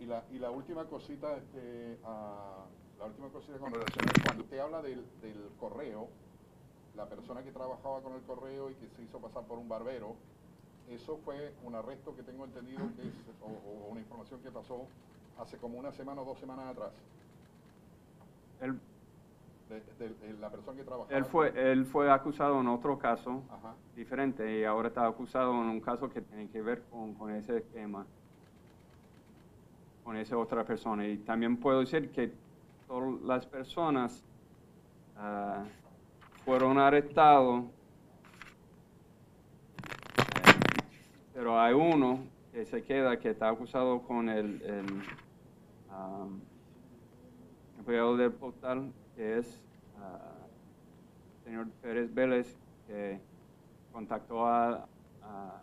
[SPEAKER 21] Y la, y la última cosita, este, ah, la última cosita con relación a cuando usted habla del, del correo, la persona que trabajaba con el correo y que se hizo pasar por un barbero, eso fue un arresto que tengo entendido que es, o, o una información que pasó hace como una semana o dos semanas atrás. De, de- de la persona que trabajaba.
[SPEAKER 18] él, fue, él fue acusado en otro caso
[SPEAKER 21] Ajá.
[SPEAKER 18] diferente y ahora está acusado en un caso que tiene que ver con, con ese esquema, con esa otra persona. Y también puedo decir que todas las personas ah, fueron arrestados, eh, pero hay uno que se queda, que está acusado con el, el ah, empleado del portal, que es señor Pérez Vélez, que contactó a- a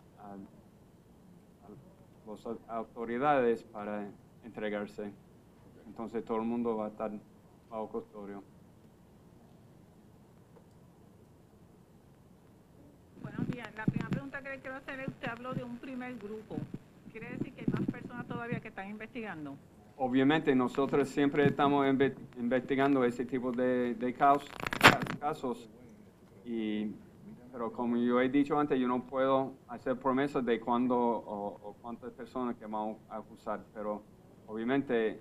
[SPEAKER 18] las autoridades para entregarse. Entonces todo el mundo va a estar bajo custodio.
[SPEAKER 6] Buenos días. La primera pregunta que le quiero hacer es, usted habló de un primer grupo. ¿Quiere decir que hay más personas todavía que están investigando?
[SPEAKER 18] Obviamente nosotros siempre estamos inve- investigando ese tipo de, casos, y, pero como yo he dicho antes, yo no puedo hacer promesas de cuándo o, cuántas personas que vamos a acusar, pero obviamente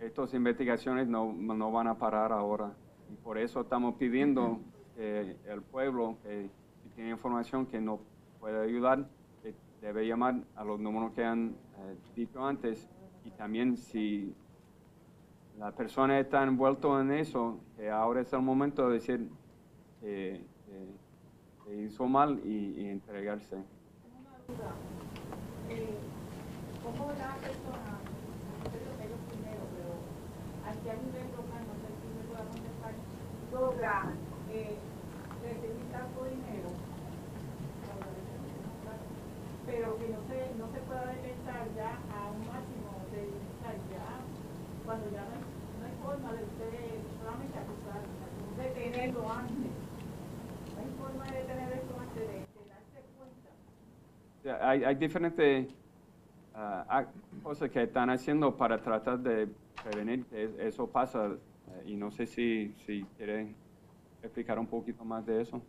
[SPEAKER 18] estas investigaciones no, no van a parar ahora. Y por eso estamos pidiendo que el pueblo que tiene información que no puede ayudar, que debe llamar a los números que han eh, dicho antes y también si la persona está envuelta en eso, que ahora es el momento de decir que que, que hizo mal y, entregarse.
[SPEAKER 6] Eh, ¿Cómo la persona, no sé lo que ellos primero, pero eh, que no se, pueda ya a un máximo de ya cuando ya no hay, no hay forma de usted solamente acusar, detenerlo antes. No hay forma de detener esto antes de, de darse cuenta.
[SPEAKER 18] Sea, Hay, hay diferentes ac- cosas que están haciendo para tratar de prevenir que es- eso pasa eh, y no sé si, si quieren explicar un poquito más de eso.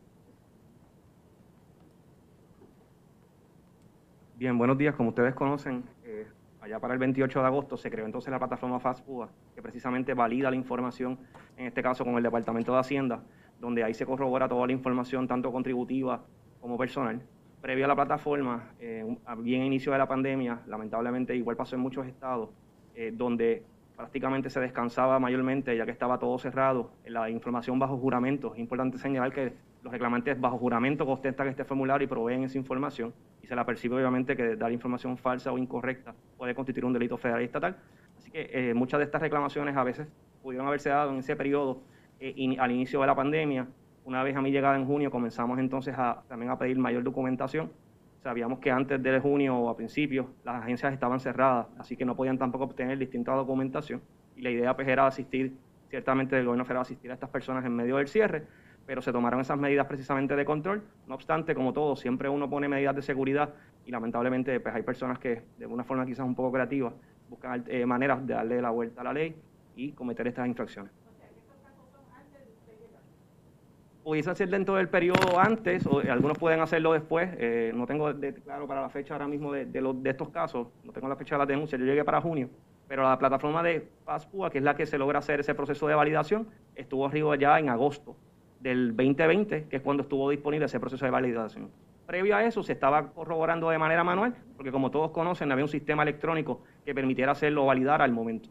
[SPEAKER 19] Bien, buenos días. Como ustedes conocen, eh, allá para el 28 de agosto se creó entonces la plataforma FastPUA, que precisamente valida la información, en este caso con el Departamento de Hacienda, donde ahí se corrobora toda la información, tanto contributiva como personal. Previo a la plataforma, eh, bien inicio de la pandemia, lamentablemente igual pasó en muchos estados, eh, donde prácticamente se descansaba mayormente, ya que estaba todo cerrado, la información bajo juramento. Es importante señalar que los reclamantes bajo juramento contestan este formulario y proveen esa información y se la percibe obviamente que dar información falsa o incorrecta puede constituir un delito federal y estatal. Así que eh, muchas de estas reclamaciones a veces pudieron haberse dado en ese periodo eh, in- al inicio de la pandemia. Una vez a mi llegada en junio comenzamos entonces a, también a pedir mayor documentación. Sabíamos que antes de junio o a principios las agencias estaban cerradas, así que no podían tampoco obtener distinta documentación. Y la idea pues, era asistir, ciertamente del gobierno federal, asistir a estas personas en medio del cierre, pero se tomaron esas medidas precisamente de control. No obstante, como todo, siempre uno pone medidas de seguridad y lamentablemente pues, hay personas que de una forma quizás un poco creativa buscan eh, maneras de darle la vuelta a la ley y cometer estas infracciones. Pudiese ser dentro del periodo antes, o eh, algunos pueden hacerlo después. eh, no tengo de- claro para la fecha ahora mismo de, de, los- de estos casos, no tengo la fecha de la denuncia, yo llegué para junio, pero la plataforma de PASPUA, que es la que se logra hacer ese proceso de validación, estuvo arriba ya en agosto del 2020, que es cuando estuvo disponible ese proceso de validación. Previo a eso se estaba corroborando de manera manual, porque como todos conocen, había un sistema electrónico que permitiera hacerlo validar al momento.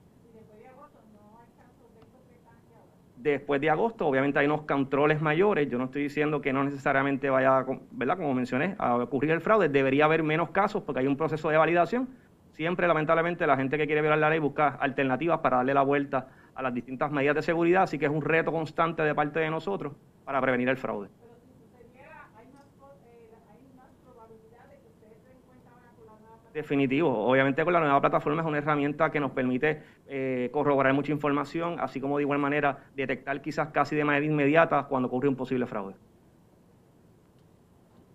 [SPEAKER 19] Después de agosto, obviamente hay unos controles mayores. Yo no estoy diciendo que no necesariamente vaya, ¿verdad? Como mencioné, a ocurrir el fraude. Debería haber menos casos porque hay un proceso de validación. Siempre, lamentablemente, la gente que quiere violar la ley busca alternativas para darle la vuelta a las distintas medidas de seguridad. Así que es un reto constante de parte de nosotros para prevenir el fraude. Definitivo. Obviamente con la nueva plataforma es una herramienta que nos permite eh, corroborar mucha información, así como de igual manera detectar quizás casi de manera inmediata cuando ocurre un posible fraude.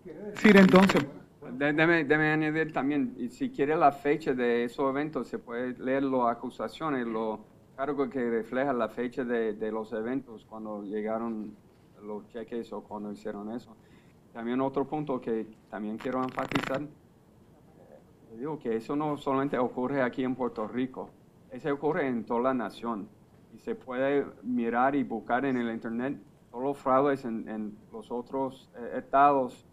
[SPEAKER 18] decir entonces? Déjeme, déjeme añadir también, y si quiere la fecha de esos eventos, se puede leer las acusaciones, los cargos que reflejan la fecha de, los eventos, cuando llegaron los cheques o cuando hicieron eso. También otro punto que también quiero enfatizar, eh, digo que eso no solamente ocurre aquí en Puerto Rico, eso ocurre en toda la nación. Y se puede mirar y buscar en el Internet todos los fraudes en, en los otros eh, estados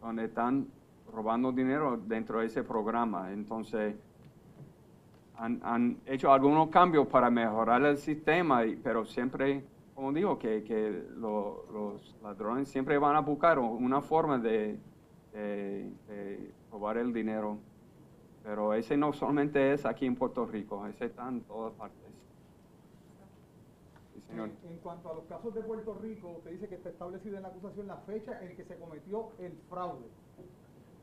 [SPEAKER 18] donde están robando dinero dentro de ese programa. Entonces, han, han hecho algunos cambios para mejorar el sistema, pero siempre, como digo, que, que lo- los ladrones siempre van a buscar una forma de, de- de robar el dinero. Pero ese no solamente es aquí en Puerto Rico, ese está en todas partes. Sí, señor.
[SPEAKER 22] En, en cuanto a los casos de Puerto Rico, usted dice que está establecido en la acusación la fecha en que se cometió el fraude.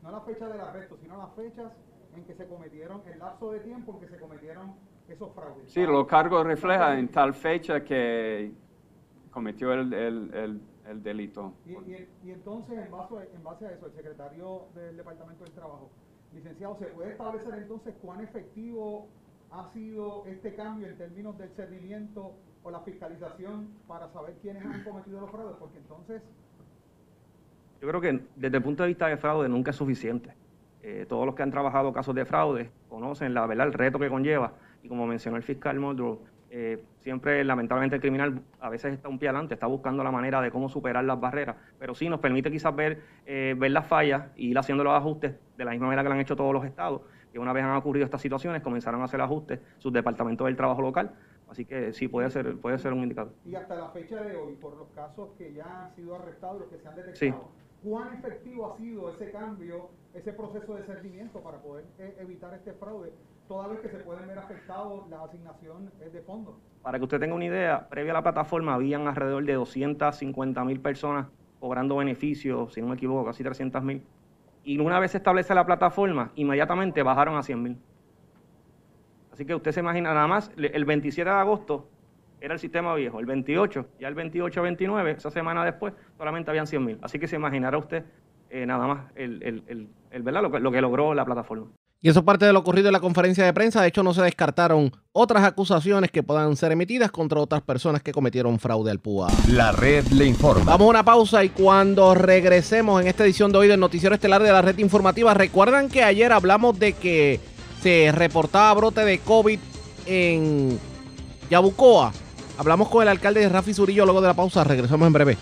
[SPEAKER 22] No la fecha del arresto, sino las fechas en que se cometieron, el lapso de tiempo en que se cometieron esos fraudes.
[SPEAKER 18] Sí, los cargos reflejan en tal fecha que cometió el, el- el- el delito.
[SPEAKER 22] Y, y- y entonces, en base, en base a eso, el secretario del Departamento del Trabajo, licenciado, ¿se puede establecer entonces cuán efectivo ha sido este cambio en términos del cernimiento o la fiscalización para saber quiénes han cometido los fraudes? Porque entonces,
[SPEAKER 19] Yo creo que desde el punto de vista de fraude nunca es suficiente. Eh, todos los que han trabajado casos de fraude conocen la verdad el reto que conlleva. Y como mencionó el fiscal Muldrow, eh, siempre lamentablemente el criminal a veces está un pie adelante, está buscando la manera de cómo superar las barreras, pero sí nos permite quizás ver, eh, ver las fallas y ir haciendo los ajustes de la misma manera que lo han hecho todos los estados, que una vez han ocurrido estas situaciones comenzaron a hacer ajustes sus departamentos del trabajo local. Así que sí, puede ser, puede ser un indicador.
[SPEAKER 22] Y hasta la fecha de hoy, por los casos que ya han sido arrestados, los que se han detectado,
[SPEAKER 19] Sí.
[SPEAKER 22] ¿Cuán efectivo ha sido ese cambio, ese proceso de cernimiento para poder eh, evitar este fraude, toda vez que se pueden ver afectados la asignación eh, de fondos?
[SPEAKER 19] Para que usted tenga una idea, previa a la plataforma habían alrededor de 250 mil personas cobrando beneficios, si no me equivoco, casi 300 mil. Y una vez se establece la plataforma, inmediatamente bajaron a 100 mil. Así que usted se imagina, nada más, el 27 de agosto era el sistema viejo, el 28, ya el 28-29, esa semana después, solamente habían 100 mil. Así que se imaginará usted eh, nada más el, el, el, el- ¿verdad? Lo, que, lo que logró la plataforma.
[SPEAKER 2] Y eso es parte de lo ocurrido en la conferencia de prensa. De hecho, no se descartaron otras acusaciones que puedan ser emitidas contra otras personas que cometieron fraude al PUA.
[SPEAKER 1] La red le informa.
[SPEAKER 2] Vamos a una pausa y cuando regresemos en esta edición de hoy del Noticiero Estelar de la Red Informativa, recuerdan que ayer hablamos de que se reportaba brote de COVID en Yabucoa. Hablamos con el alcalde de Rafi Zurillo luego de la pausa. Regresamos en breve.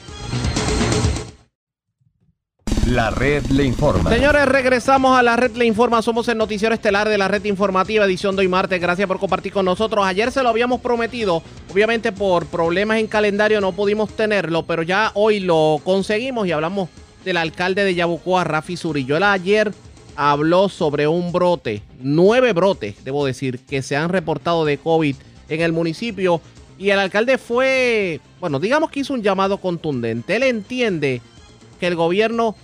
[SPEAKER 1] La red le informa.
[SPEAKER 2] Señores, regresamos a la red Le Informa. Somos el noticiero estelar de la red informativa, edición de hoy martes. Gracias por compartir con nosotros. Ayer se lo habíamos prometido. Obviamente por problemas en calendario no pudimos tenerlo, pero ya hoy lo conseguimos y hablamos del alcalde de Yabucoa, Rafi Zurillo. Él ayer habló sobre un brote, nueve brotes, debo decir, que se han reportado de COVID en el municipio. Y el alcalde fue, bueno, digamos que hizo un llamado contundente. Él entiende que el gobierno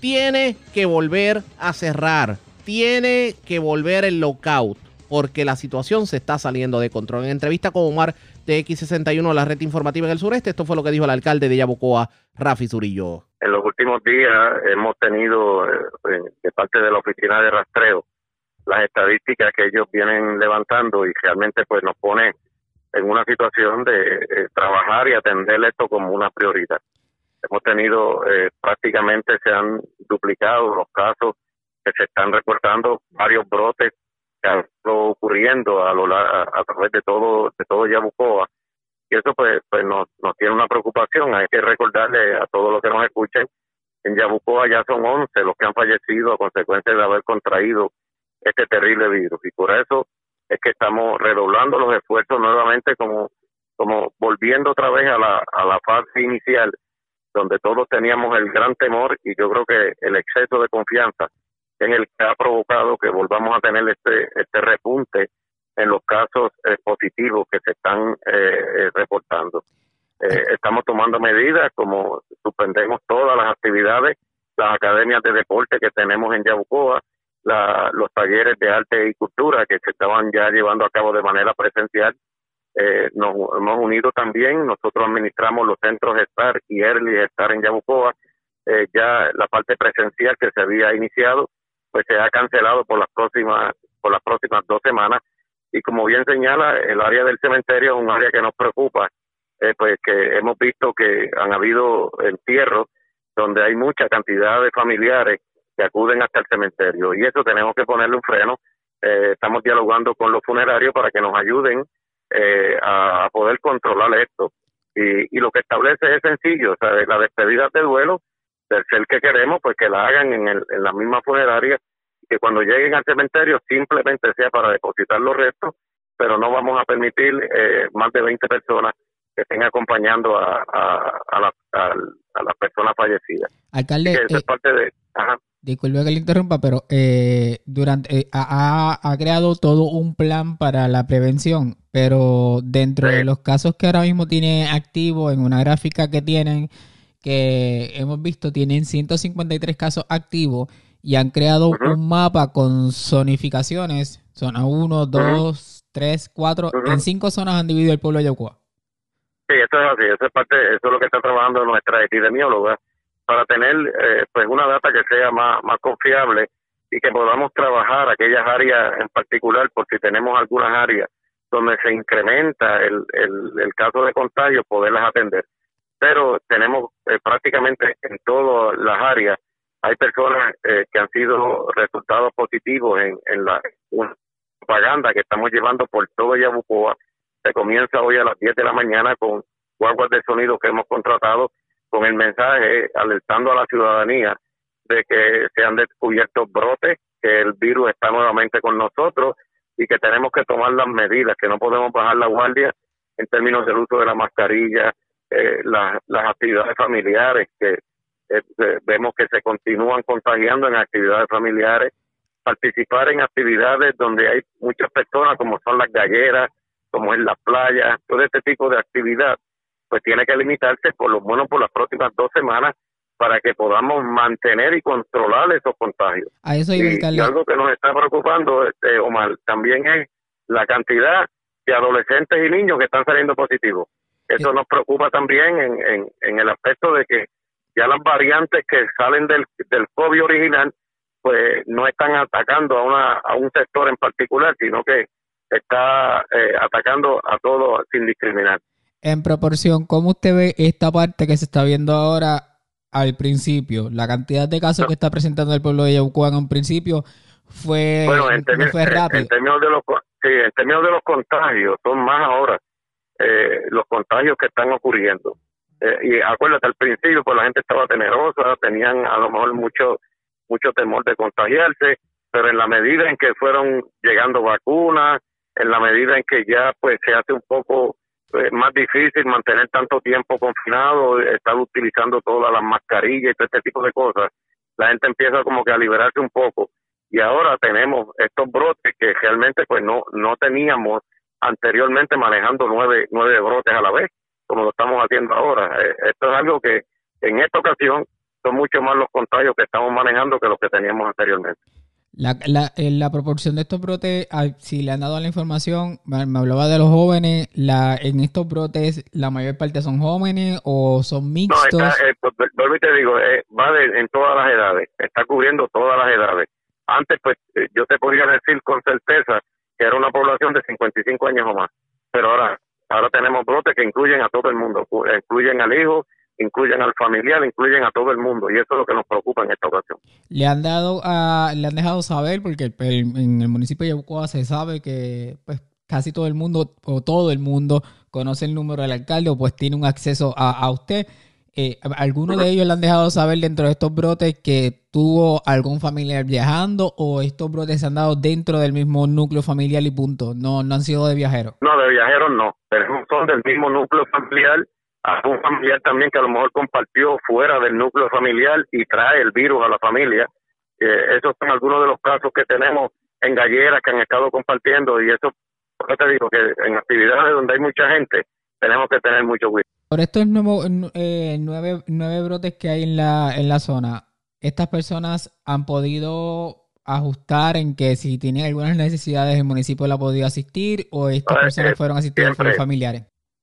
[SPEAKER 2] tiene que volver a cerrar, tiene que volver el lockout, porque la situación se está saliendo de control. En entrevista con Omar de X61, la red informativa en el sureste, esto fue lo que dijo el alcalde de Yabucoa, Rafi Zurillo.
[SPEAKER 23] En los últimos días hemos tenido eh, de parte de la oficina de rastreo las estadísticas que ellos vienen levantando y realmente pues nos pone en una situación de eh, trabajar y atender esto como una prioridad. Hemos tenido eh, prácticamente se han duplicado los casos que se están reportando, varios brotes que han estado ocurriendo a, lo, a, a través de todo de todo Yabucoa y eso pues, pues nos, nos tiene una preocupación. Hay que recordarle a todos los que nos escuchen, en Yabucoa ya son 11 los que han fallecido a consecuencia de haber contraído este terrible virus. Y por eso es que estamos redoblando los esfuerzos nuevamente como, como volviendo otra vez a la, a la fase inicial, donde todos teníamos el gran temor y yo creo que el exceso de confianza es el que ha provocado que volvamos a tener este, este repunte en los casos eh, positivos que se están eh, eh, reportando. Eh, estamos tomando medidas como suspendemos todas las actividades, las academias de deporte que tenemos en Yabucoa, la- los talleres de arte y cultura que se estaban ya llevando a cabo de manera presencial. Eh, nos hemos unido también, nosotros administramos los centros Star y Early Star en Yabucoa. Eh, ya la parte presencial que se había iniciado, pues se ha cancelado por las próximas por las próximas dos semanas y como bien señala el área del cementerio es un área que nos preocupa eh, pues que hemos visto que han habido entierros donde hay mucha cantidad de familiares que acuden hasta el cementerio y eso tenemos que ponerle un freno Eh, estamos dialogando con los funerarios para que nos ayuden eh, a, a poder controlar esto y, y lo que establece es sencillo o sea, la despedida de duelo del ser que queremos pues que la hagan en, el, en la misma funeraria que cuando lleguen al cementerio simplemente sea para depositar los restos, pero no vamos a permitir eh, más de 20 personas que estén acompañando a, a, a, la, a, a las personas fallecidas.
[SPEAKER 24] Alcalde,
[SPEAKER 23] eso
[SPEAKER 24] eh,
[SPEAKER 23] es parte de... Ajá.
[SPEAKER 24] Disculpe que le interrumpa, pero eh, durante eh, ha, creado todo un plan para la prevención, pero dentro de los casos que ahora mismo tiene activo en una gráfica que tienen, que hemos visto, tienen 153 casos activos y han creado un mapa con zonificaciones, zona 1, 2, 3, 4, en cinco zonas han dividido el pueblo de Yabucoa.
[SPEAKER 23] Sí, eso es así, eso es parte, eso es lo que está trabajando nuestra epidemióloga para tener eh, pues una data que sea más, más confiable y que podamos trabajar aquellas áreas en particular, por si tenemos algunas áreas donde se incrementa el, el, el caso de contagio, poderlas atender. Pero tenemos eh, prácticamente en todas las áreas, hay personas eh, que han sido resultados positivos en, en la propaganda que estamos llevando por todo Yabucoa. Se comienza hoy a las 10 de la mañana con guaguas de sonido que hemos contratado con el mensaje alertando a la ciudadanía de que se han descubierto brotes, que el virus está nuevamente con nosotros y que tenemos que tomar las medidas, que no podemos bajar la guardia en términos del uso de la mascarilla, eh, la- las actividades familiares que eh, vemos que se continúan contagiando en actividades familiares, participar en actividades donde hay muchas personas como son las galleras, como es la playa, todo este tipo de actividad, pues tiene que limitarse por lo menos por las próximas dos semanas para que podamos mantener y controlar esos contagios.
[SPEAKER 24] A eso iba,
[SPEAKER 23] Y, y algo que nos está preocupando, este, Omar, también es la cantidad de adolescentes y niños que están saliendo positivos. Eso nos preocupa también en, en, en el aspecto de que ya las variantes que salen del, del COVID original, pues no están atacando a, una, a un sector en particular, sino que está eh, atacando a todos sin discriminar.
[SPEAKER 24] En proporción, ¿cómo usted ve esta parte que se está viendo ahora al principio? La cantidad de casos que está presentando el pueblo de Yaucoa en un principio fue,
[SPEAKER 23] Bueno, en,
[SPEAKER 24] no
[SPEAKER 23] términos-
[SPEAKER 24] fue rápido.
[SPEAKER 23] en términos de los sí, en términos de los contagios son más ahora eh, los contagios que están ocurriendo Eh, y acuérdate al principio pues la gente estaba temerosa tenían a lo mejor mucho mucho temor de contagiarse pero en la medida en que fueron llegando vacunas en la medida en que ya pues se hace un poco eh, más difícil mantener tanto tiempo confinado estar utilizando todas las mascarillas y todo este tipo de cosas la gente empieza como que a liberarse un poco. Y ahora tenemos estos brotes que realmente pues no no teníamos anteriormente manejando nueve nueve brotes a la vez como lo estamos haciendo ahora. Eh, esto es algo que en esta ocasión son mucho más los contagios que estamos manejando que los que teníamos anteriormente
[SPEAKER 24] La, la, en la proporción de estos brotes, ah, si le han dado la información, me, hablaba de los jóvenes, la, en estos brotes la mayor parte son jóvenes o son
[SPEAKER 23] no
[SPEAKER 24] mixtos.
[SPEAKER 23] está, eh, pues, vuelvo y te digo eh, va de- en todas las edades está cubriendo todas las edades antes pues eh, yo te podría decir con certeza que era una población de 55 años o más pero ahora ahora tenemos brotes que incluyen a todo el mundo incluyen al hijo incluyen al familiar incluyen a todo el mundo y eso es lo que nos preocupa en esta ocasión
[SPEAKER 24] Le han dado a, le han dejado saber, porque el- el- en el municipio de Yabucoa se sabe que pues casi todo el mundo o todo el mundo conoce el número del alcalde o pues tiene un acceso a, a usted. Eh, ¿Alguno de ellos le han dejado saber dentro de estos brotes que tuvo algún familiar viajando o estos brotes se han dado dentro del mismo núcleo familiar y punto? No, no han sido de viajeros.
[SPEAKER 23] No, de viajeros no. Tenemos son del mismo núcleo familiar. Algún familiar también que a lo mejor compartió fuera del núcleo familiar y trae el virus a la familia. Eh, esos son algunos de los casos que tenemos en galleras que han estado compartiendo y eso, te digo que en actividades donde hay mucha gente tenemos que tener mucho cuidado.
[SPEAKER 24] Por estos nuevos, eh, nueve, nueve brotes que hay en la, en la zona, estas personas han podido ajustar en que si tienen algunas necesidades el municipio la ha podido asistir o estas
[SPEAKER 23] Eh,
[SPEAKER 24] personas
[SPEAKER 23] eh,
[SPEAKER 24] fueron asistidas por los familiares.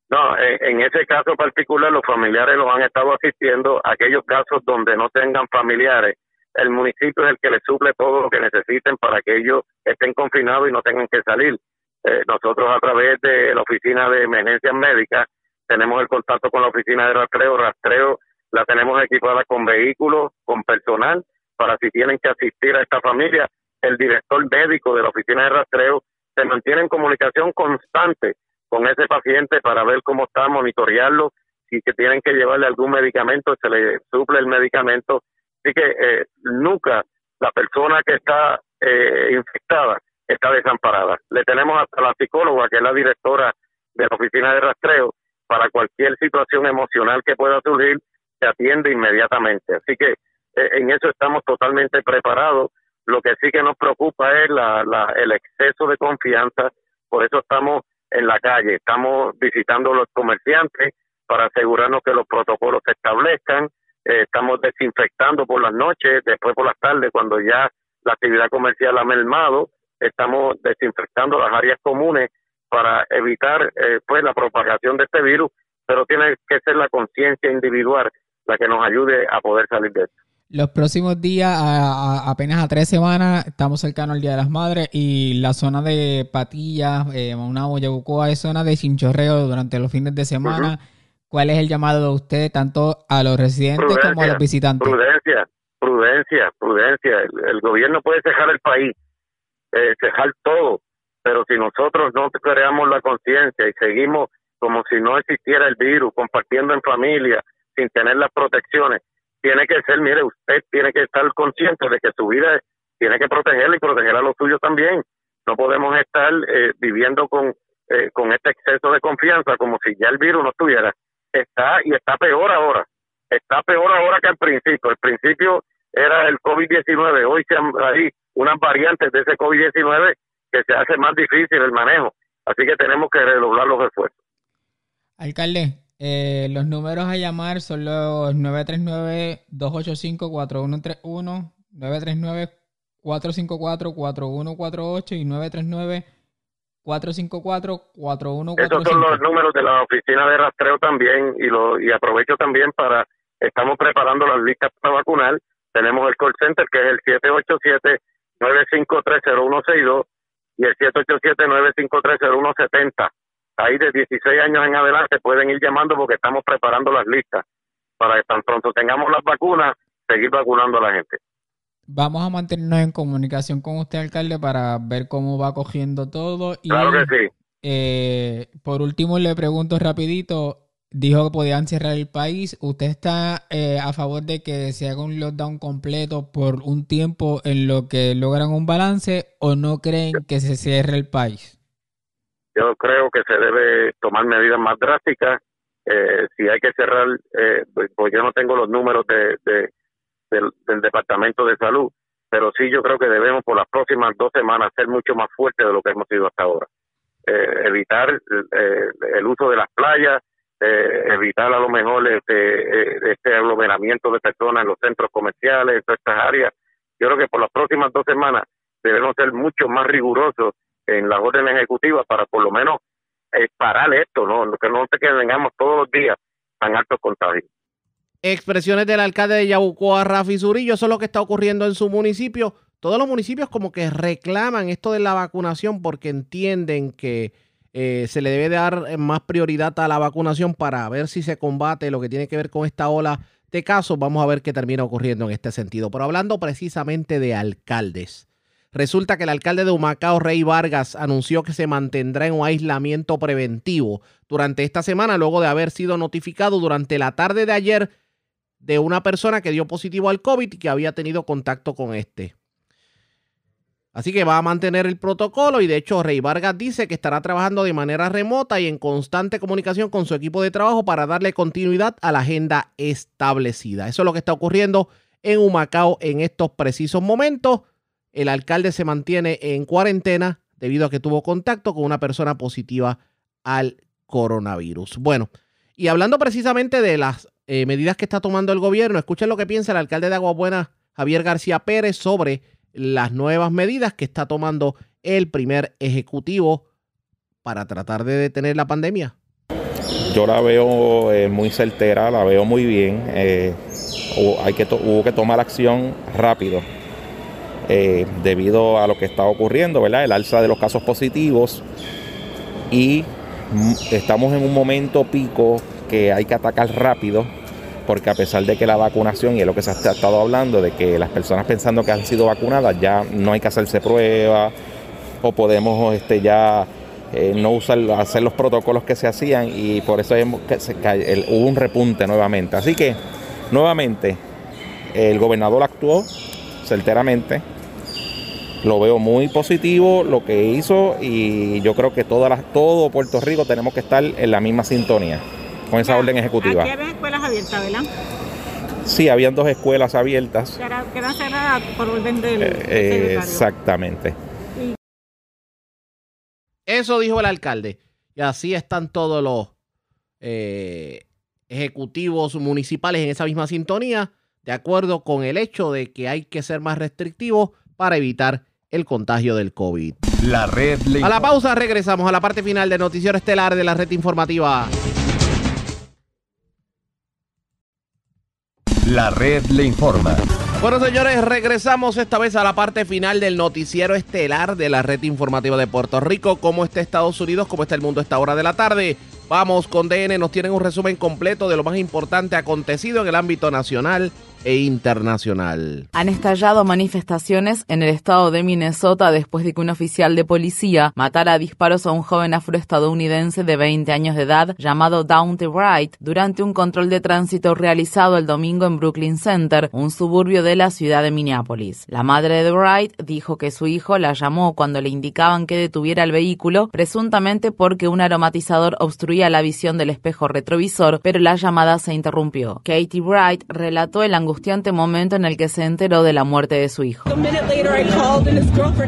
[SPEAKER 23] No, en, ese caso particular los familiares los han estado asistiendo. Aquellos casos donde no tengan familiares, el municipio es el que les suple todo lo que necesiten para que ellos estén confinados y no tengan que salir. Eh, nosotros a través de la oficina de emergencias médicas tenemos el contacto con la oficina de rastreo. Rastreo la tenemos equipada con vehículos, con personal, para si tienen que asistir a esta familia. El director médico de la oficina de rastreo se mantiene en comunicación constante con ese paciente para ver cómo está, monitorearlo, si que tienen que llevarle algún medicamento, se le suple el medicamento. Así que eh, nunca la persona que está eh, infectada está desamparada. Le tenemos hasta la psicóloga, que es la directora de la oficina de rastreo, para cualquier situación emocional que pueda surgir, se atiende inmediatamente. Así que eh, en eso estamos totalmente preparados. Lo que sí que nos preocupa es la, la, el exceso de confianza, por eso estamos en la calle, estamos visitando los comerciantes para asegurarnos que los protocolos se establezcan, eh, estamos desinfectando por las noches, después por las tardes, cuando ya la actividad comercial ha mermado, estamos desinfectando las áreas comunes para evitar eh, pues la propagación de este virus, pero tiene que ser la conciencia individual la que nos ayude a poder salir de esto.
[SPEAKER 24] Los próximos días, a- a- apenas a tres semanas, estamos cercanos al Día de las Madres y la zona de Patillas, eh, Maunabo, Yabucoa es zona de chinchorreo durante los fines de semana. ¿Cuál es el llamado de usted tanto a los residentes como a los visitantes?
[SPEAKER 23] Prudencia, prudencia, prudencia. El, el gobierno puede cejar el país, eh, cejar todo, pero si nosotros no creamos la conciencia y seguimos como si no existiera el virus, compartiendo en familia, sin tener las protecciones, tiene que ser, mire, usted tiene que estar consciente de que su vida tiene que protegerla y proteger a los suyos también. No podemos estar eh, viviendo con, eh, con este exceso de confianza como si ya el virus no estuviera. Está y está peor ahora. Está peor ahora que al principio. Al principio era el COVID-19. Hoy se han, hay unas variantes de ese COVID-19 que se hace más difícil el manejo. Así que tenemos que redoblar los esfuerzos.
[SPEAKER 24] Alcalde, eh, los números a llamar son los 939-285-4131, 939-454-4148 y 939-454-4145.
[SPEAKER 23] Esos son los números de la oficina de rastreo también y, lo, y aprovecho también para, estamos preparando las listas para vacunar. Tenemos el call center que es el 787-9530162 y el 787-9530170 ahí de 16 años en adelante pueden ir llamando porque estamos preparando las listas para que tan pronto tengamos las vacunas, seguir vacunando a la gente.
[SPEAKER 24] Vamos a mantenernos en comunicación con usted, alcalde, para ver cómo va cogiendo todo. Y,
[SPEAKER 23] claro que sí.
[SPEAKER 24] Eh, por último, le pregunto rapidito, dijo que podían cerrar el país. ¿Usted está eh, a favor de que se haga un lockdown completo por un tiempo en lo que logran un balance o no creen que se cierre el país?
[SPEAKER 23] Yo creo que se debe tomar medidas más drásticas. Eh, si hay que cerrar, eh, pues, pues, yo no tengo los números de, del, Departamento de Salud, pero sí yo creo que debemos por las próximas dos semanas ser mucho más fuertes de lo que hemos sido hasta ahora. Eh, evitar el uso de las playas, evitar a lo mejor este, este aglomeramiento de personas en los centros comerciales, en todas estas áreas. Yo creo que por las próximas dos semanas debemos ser mucho más rigurosos en las órdenes ejecutivas para por lo menos eh, parar esto, ¿no? Que no te que vengamos todos los días tan altos contagios.
[SPEAKER 2] Expresiones del alcalde de Yabucoa, Rafi Zurillo, eso es lo que está ocurriendo en su municipio. Todos los municipios como que reclaman esto de la vacunación porque entienden que eh, se le debe dar más prioridad a la vacunación para ver si se combate lo que tiene que ver con esta ola de casos. Vamos a ver qué termina ocurriendo en este sentido. Pero hablando precisamente de alcaldes, Resulta que el alcalde de Humacao, Rey Vargas, anunció que se mantendrá en un aislamiento preventivo durante esta semana, luego de haber sido notificado durante la tarde de ayer de una persona que dio positivo al COVID y que había tenido contacto con este. Así que va a mantener el protocolo y de hecho Rey Vargas dice que estará trabajando de manera remota y en constante comunicación con su equipo de trabajo para darle continuidad a la agenda establecida. Eso es lo que está ocurriendo en Humacao en estos precisos momentos el alcalde se mantiene en cuarentena debido a que tuvo contacto con una persona positiva al coronavirus. Bueno, y hablando precisamente de las eh, medidas que está tomando el gobierno, escuchen lo que piensa el alcalde de Aguabuena, Javier García Pérez, sobre las nuevas medidas que está tomando el primer ejecutivo para tratar de detener la pandemia.
[SPEAKER 25] Yo la veo eh, muy certera, la veo muy bien. Eh, hay que hubo que tomar acción rápido eh, debido a lo que está ocurriendo, ¿verdad? El alza de los casos positivos y mm, estamos en un momento pico que hay que atacar rápido porque a pesar de que la vacunación y es lo que se ha estado hablando de que las personas pensando que han sido vacunadas ya no hay que hacerse pruebas o podemos este ya eh, no usar hacer los protocolos que se hacían y por eso hubo un repunte nuevamente así que nuevamente el gobernador actuó certeramente lo veo muy positivo lo que hizo y yo creo que todas todo Puerto Rico tenemos que estar en la misma sintonía con esa orden ejecutiva.
[SPEAKER 6] Aquí había escuelas abiertas, ¿verdad?
[SPEAKER 25] Sí, habían dos escuelas abiertas.
[SPEAKER 6] Quedan cerradas por orden del
[SPEAKER 25] eh, eh, Exactamente.
[SPEAKER 2] Eso dijo el alcalde. Y así están todos los eh, ejecutivos municipales en esa misma sintonía, de acuerdo con el hecho de que hay que ser más restrictivos para evitar el contagio del COVID.
[SPEAKER 1] La red
[SPEAKER 2] A la pausa regresamos a la parte final del noticiero estelar de la red informativa.
[SPEAKER 1] La red le informa.
[SPEAKER 2] Bueno, señores, regresamos esta vez a la parte final del noticiero estelar de la red informativa de Puerto Rico. ¿Cómo está Estados Unidos? ¿Cómo está el mundo a esta hora de la tarde? Vamos con DN, nos tienen un resumen completo de lo más importante acontecido en el ámbito nacional e internacional.
[SPEAKER 26] Han estallado manifestaciones en el estado de Minnesota después de que un oficial de policía matara a disparos a un joven afroestadounidense de 20 años de edad llamado Daunte Wright durante un control de tránsito realizado el domingo en Brooklyn Center, un suburbio de la ciudad de Minneapolis. La madre de Wright dijo que su hijo la llamó cuando le indicaban que detuviera el vehículo, presuntamente porque un aromatizador obstruía la visión del espejo retrovisor, pero la llamada se interrumpió. Katie Wright relató el angustiante momento en el que se enteró de la muerte de su hijo.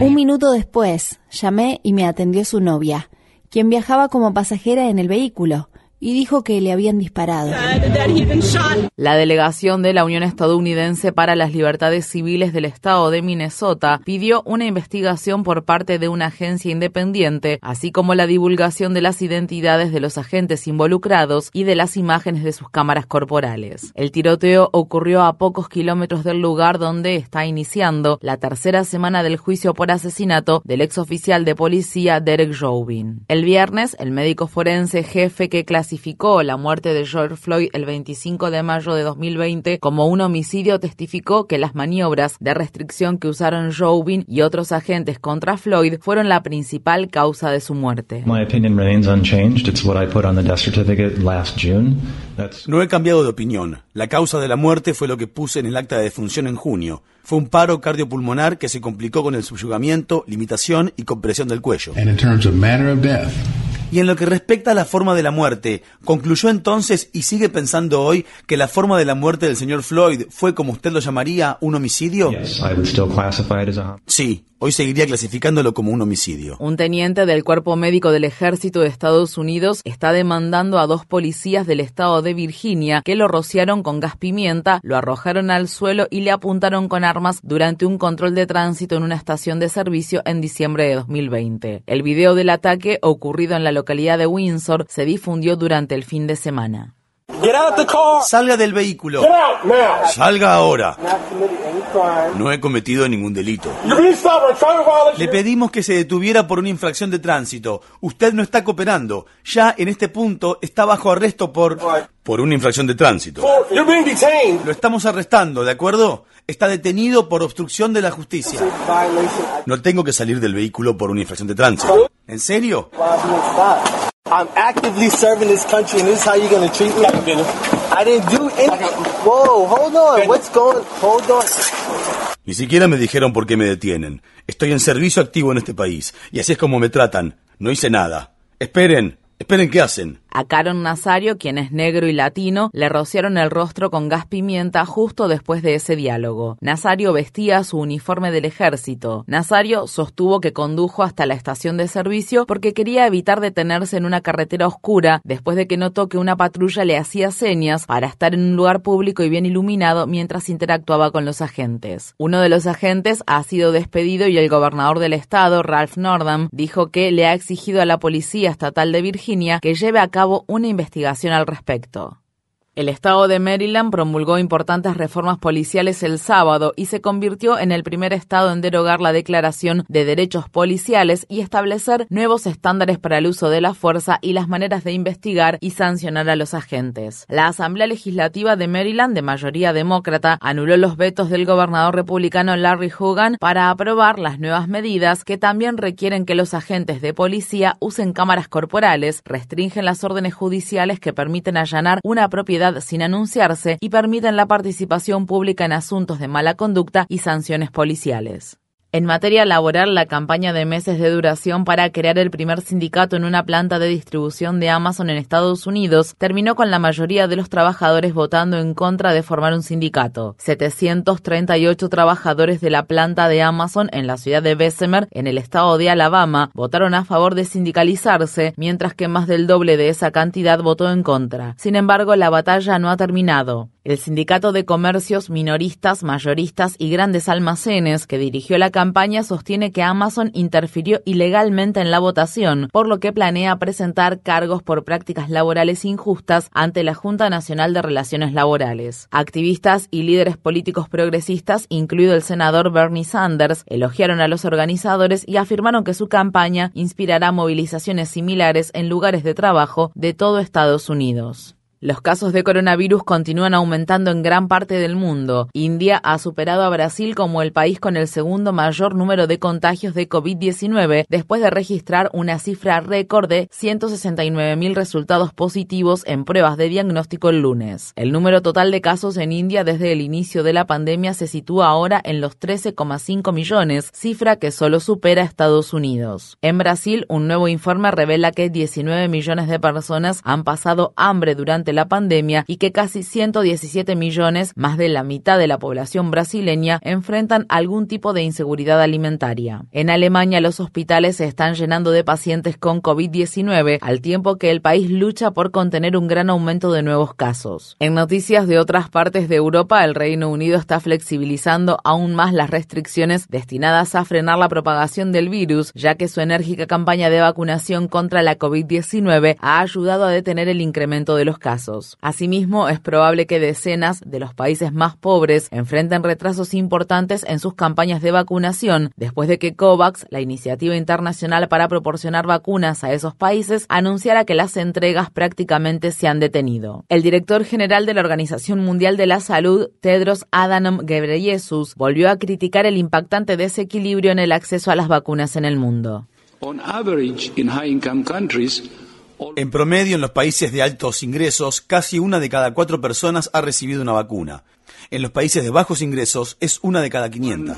[SPEAKER 27] Un minuto después, llamé y me atendió su novia, quien viajaba como pasajera en el vehículo y dijo que le habían disparado.
[SPEAKER 26] La delegación de la Unión Estadounidense para las Libertades Civiles del Estado de Minnesota pidió una investigación por parte de una agencia independiente, así como la divulgación de las identidades de los agentes involucrados y de las imágenes de sus cámaras corporales. El tiroteo ocurrió a pocos kilómetros del lugar donde está iniciando la tercera semana del juicio por asesinato del exoficial de policía Derek Chauvin. El viernes, el médico forense jefe que clasificó clasificó la muerte de George Floyd el 25 de mayo de 2020 como un homicidio, testificó que las maniobras de restricción que usaron Chauvin y otros agentes contra Floyd fueron la principal causa de su muerte.
[SPEAKER 28] No he cambiado de opinión. La causa de la muerte fue lo que puse en el acta de defunción en junio. Fue un paro cardiopulmonar que se complicó con el subyugamiento, limitación y compresión del cuello. Y en lo que respecta a la forma de la muerte, ¿concluyó entonces y sigue pensando hoy que la forma de la muerte del señor Floyd fue, como usted lo llamaría, un homicidio? Sí, hoy seguiría clasificándolo como un homicidio.
[SPEAKER 26] Un teniente del Cuerpo Médico del Ejército de Estados Unidos está demandando a dos policías del estado de Virginia que lo rociaron con gas pimienta, lo arrojaron al suelo y le apuntaron con armas durante un control de tránsito en una estación de servicio en diciembre de 2020. El video del ataque ocurrido en la localidad de Windsor se difundió durante el fin de semana.
[SPEAKER 28] Salga del vehículo. Salga ahora. No he cometido ningún delito. Le pedimos que se detuviera por una infracción de tránsito. Usted no está cooperando. Ya en este punto está bajo arresto por... Por una infracción de tránsito. Lo estamos arrestando, ¿de acuerdo? Está detenido por obstrucción de la justicia. No tengo que salir del vehículo por una infracción de tránsito. ¿En serio?
[SPEAKER 29] I'm actively serving this country, and this is how you're gonna treat me. I didn't do anything. Whoa, hold on. What's going? Hold on.
[SPEAKER 28] Ni siquiera me dijeron por qué me detienen. Estoy en servicio activo en este país, y así es como me tratan. No hice nada. Esperen, esperen qué hacen.
[SPEAKER 26] A Caron Nazario, quien es negro y latino, le rociaron el rostro con gas pimienta justo después de ese diálogo. Nazario vestía su uniforme del ejército. Nazario sostuvo que condujo hasta la estación de servicio porque quería evitar detenerse en una carretera oscura después de que notó que una patrulla le hacía señas para estar en un lugar público y bien iluminado mientras interactuaba con los agentes. Uno de los agentes ha sido despedido y el gobernador del estado, Ralph Northam, dijo que le ha exigido a la Policía Estatal de Virginia que lleve a cabo una investigación al respecto. El estado de Maryland promulgó importantes reformas policiales el sábado y se convirtió en el primer estado en derogar la Declaración de Derechos Policiales y establecer nuevos estándares para el uso de la fuerza y las maneras de investigar y sancionar a los agentes. La Asamblea Legislativa de Maryland, de mayoría demócrata, anuló los vetos del gobernador republicano Larry Hogan para aprobar las nuevas medidas que también requieren que los agentes de policía usen cámaras corporales, restringen las órdenes judiciales que permiten allanar una propiedad sin anunciarse y permiten la participación pública en asuntos de mala conducta y sanciones policiales. En materia laboral, la campaña de meses de duración para crear el primer sindicato en una planta de distribución de Amazon en Estados Unidos terminó con la mayoría de los trabajadores votando en contra de formar un sindicato. 738 trabajadores de la planta de Amazon en la ciudad de Bessemer, en el estado de Alabama, votaron a favor de sindicalizarse, mientras que más del doble de esa cantidad votó en contra. Sin embargo, la batalla no ha terminado. El sindicato de comercios minoristas, mayoristas y grandes almacenes que dirigió la campaña sostiene que Amazon interfirió ilegalmente en la votación, por lo que planea presentar cargos por prácticas laborales injustas ante la Junta Nacional de Relaciones Laborales. Activistas y líderes políticos progresistas, incluido el senador Bernie Sanders, elogiaron a los organizadores y afirmaron que su campaña inspirará movilizaciones similares en lugares de trabajo de todo Estados Unidos. Los casos de coronavirus continúan aumentando en gran parte del mundo. India ha superado a Brasil como el país con el segundo mayor número de contagios de COVID-19 después de registrar una cifra récord de 169.000 resultados positivos en pruebas de diagnóstico el lunes. El número total de casos en India desde el inicio de la pandemia se sitúa ahora en los 13,5 millones, cifra que solo supera a Estados Unidos. En Brasil, un nuevo informe revela que 19 millones de personas han pasado hambre durante la pandemia y que casi 117 millones, más de la mitad de la población brasileña, enfrentan algún tipo de inseguridad alimentaria. En Alemania los hospitales se están llenando de pacientes con COVID-19 al tiempo que el país lucha por contener un gran aumento de nuevos casos. En noticias de otras partes de Europa, el Reino Unido está flexibilizando aún más las restricciones destinadas a frenar la propagación del virus, ya que su enérgica campaña de vacunación contra la COVID-19 ha ayudado a detener el incremento de los casos. Asimismo, es probable que decenas de los países más pobres enfrenten retrasos importantes en sus campañas de vacunación después de que COVAX, la iniciativa internacional para proporcionar vacunas a esos países, anunciara que las entregas prácticamente se han detenido. El director general de la Organización Mundial de la Salud, Tedros Adhanom Ghebreyesus, volvió a criticar el impactante desequilibrio en el acceso a las vacunas en el mundo.
[SPEAKER 30] On average, in high income countries,
[SPEAKER 28] en promedio, en los países de altos ingresos, casi una de cada cuatro personas ha recibido una vacuna. En los países de bajos ingresos es una de cada 500.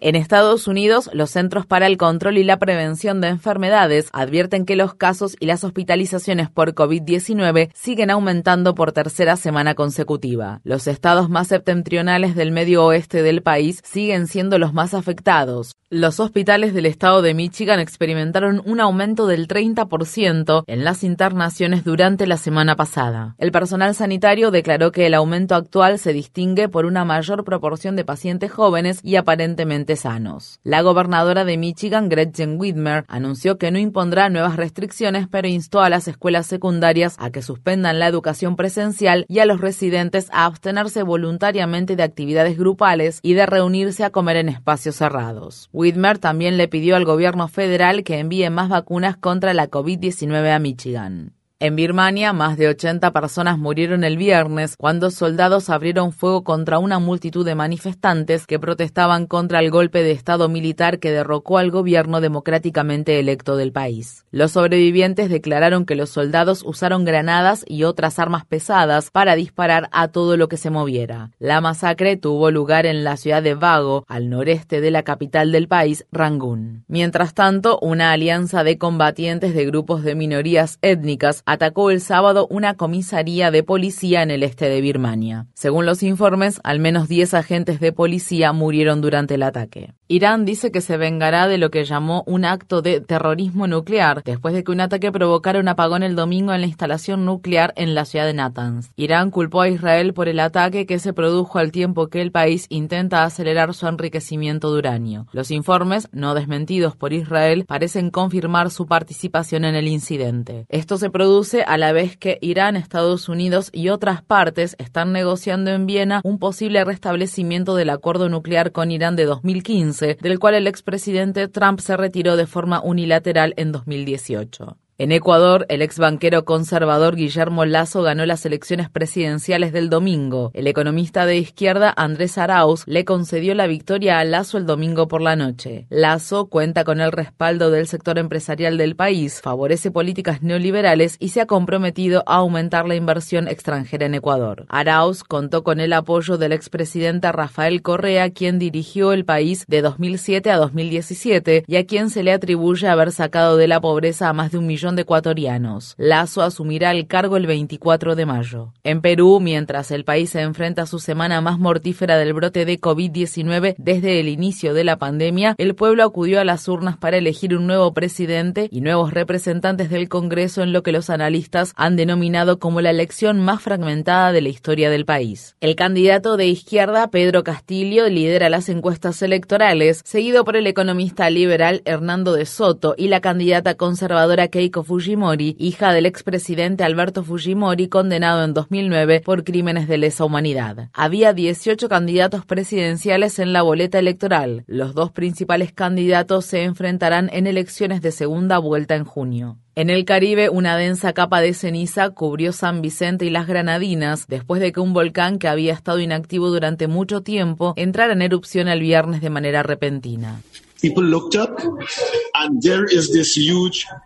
[SPEAKER 26] En Estados Unidos, los Centros para el Control y la Prevención de Enfermedades advierten que los casos y las hospitalizaciones por COVID-19 siguen aumentando por tercera semana consecutiva. Los estados más septentrionales del medio oeste del país siguen siendo los más afectados. Los hospitales del estado de Michigan experimentaron un aumento del 30% en las internaciones durante la semana pasada. El personal sanitario declaró que el aumento actual se distingue por una mayor proporción de pacientes jóvenes y aparentemente sanos. La gobernadora de Michigan, Gretchen Whitmer, anunció que no impondrá nuevas restricciones, pero instó a las escuelas secundarias a que suspendan la educación presencial y a los residentes a abstenerse voluntariamente de actividades grupales y de reunirse a comer en espacios cerrados. Whitmer también le pidió al gobierno federal que envíe más vacunas contra la COVID-19 a Michigan. En Birmania, más de 80 personas murieron el viernes cuando soldados abrieron fuego contra una multitud de manifestantes que protestaban contra el golpe de Estado militar que derrocó al gobierno democráticamente electo del país. Los sobrevivientes declararon que los soldados usaron granadas y otras armas pesadas para disparar a todo lo que se moviera. La masacre tuvo lugar en la ciudad de Vago, al noreste de la capital del país, Rangún. Mientras tanto, una alianza de combatientes de grupos de minorías étnicas atacó el sábado una comisaría de policía en el este de Birmania. Según los informes, al menos 10 agentes de policía murieron durante el ataque. Irán dice que se vengará de lo que llamó un acto de terrorismo nuclear después de que un ataque provocara un apagón el domingo en la instalación nuclear en la ciudad de Natanz. Irán culpó a Israel por el ataque que se produjo al tiempo que el país intenta acelerar su enriquecimiento de uranio. Los informes, no desmentidos por Israel, parecen confirmar su participación en el incidente. Esto se produce a la vez que Irán, Estados Unidos y otras partes están negociando en Viena un posible restablecimiento del acuerdo nuclear con Irán de 2015 del cual el expresidente Trump se retiró de forma unilateral en 2018. En Ecuador, el ex banquero conservador Guillermo Lazo ganó las elecciones presidenciales del domingo. El economista de izquierda Andrés Arauz le concedió la victoria a Lazo el domingo por la noche. Lazo cuenta con el respaldo del sector empresarial del país, favorece políticas neoliberales y se ha comprometido a aumentar la inversión extranjera en Ecuador. Arauz contó con el apoyo del expresidente Rafael Correa, quien dirigió el país de 2007 a 2017 y a quien se le atribuye haber sacado de la pobreza a más de un millón de ecuatorianos. Lazo asumirá el cargo el 24 de mayo. En Perú, mientras el país se enfrenta a su semana más mortífera del brote de COVID-19 desde el inicio de la pandemia, el pueblo acudió a las urnas para elegir un nuevo presidente y nuevos representantes del Congreso en lo que los analistas han denominado como la elección más fragmentada de la historia del país. El candidato de izquierda, Pedro Castillo, lidera las encuestas electorales, seguido por el economista liberal Hernando de Soto y la candidata conservadora Keiko Fujimori, hija del expresidente Alberto Fujimori, condenado en 2009 por crímenes de lesa humanidad. Había 18 candidatos presidenciales en la boleta electoral. Los dos principales candidatos se enfrentarán en elecciones de segunda vuelta en junio. En el Caribe, una densa capa de ceniza cubrió San Vicente y las Granadinas después de que un volcán que había estado inactivo durante mucho tiempo entrara en erupción el viernes de manera repentina.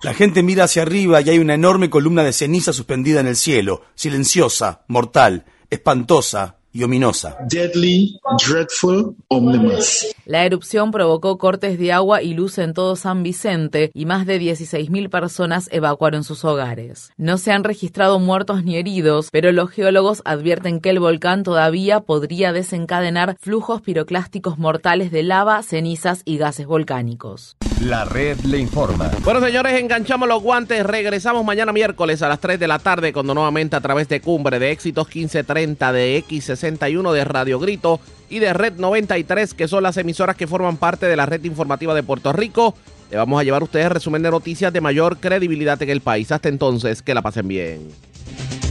[SPEAKER 28] La gente mira hacia arriba y hay una enorme columna de ceniza suspendida en el cielo, silenciosa, mortal, espantosa, y ominosa.
[SPEAKER 31] Deadly, dreadful, ominous.
[SPEAKER 26] La erupción provocó cortes de agua y luz en todo San Vicente y más de 16.000 personas evacuaron sus hogares. No se han registrado muertos ni heridos, pero los geólogos advierten que el volcán todavía podría desencadenar flujos piroclásticos mortales de lava, cenizas y gases volcánicos.
[SPEAKER 1] La red le informa.
[SPEAKER 2] Bueno, señores, enganchamos los guantes. Regresamos mañana miércoles a las 3 de la tarde cuando nuevamente a través de Cumbre de Éxitos 1530 de X61 de Radio Grito y de Red 93, que son las emisoras que forman parte de la red informativa de Puerto Rico. Le vamos a llevar a ustedes resumen de noticias de mayor credibilidad en el país. Hasta entonces, que la pasen bien.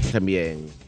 [SPEAKER 2] Pasen bien.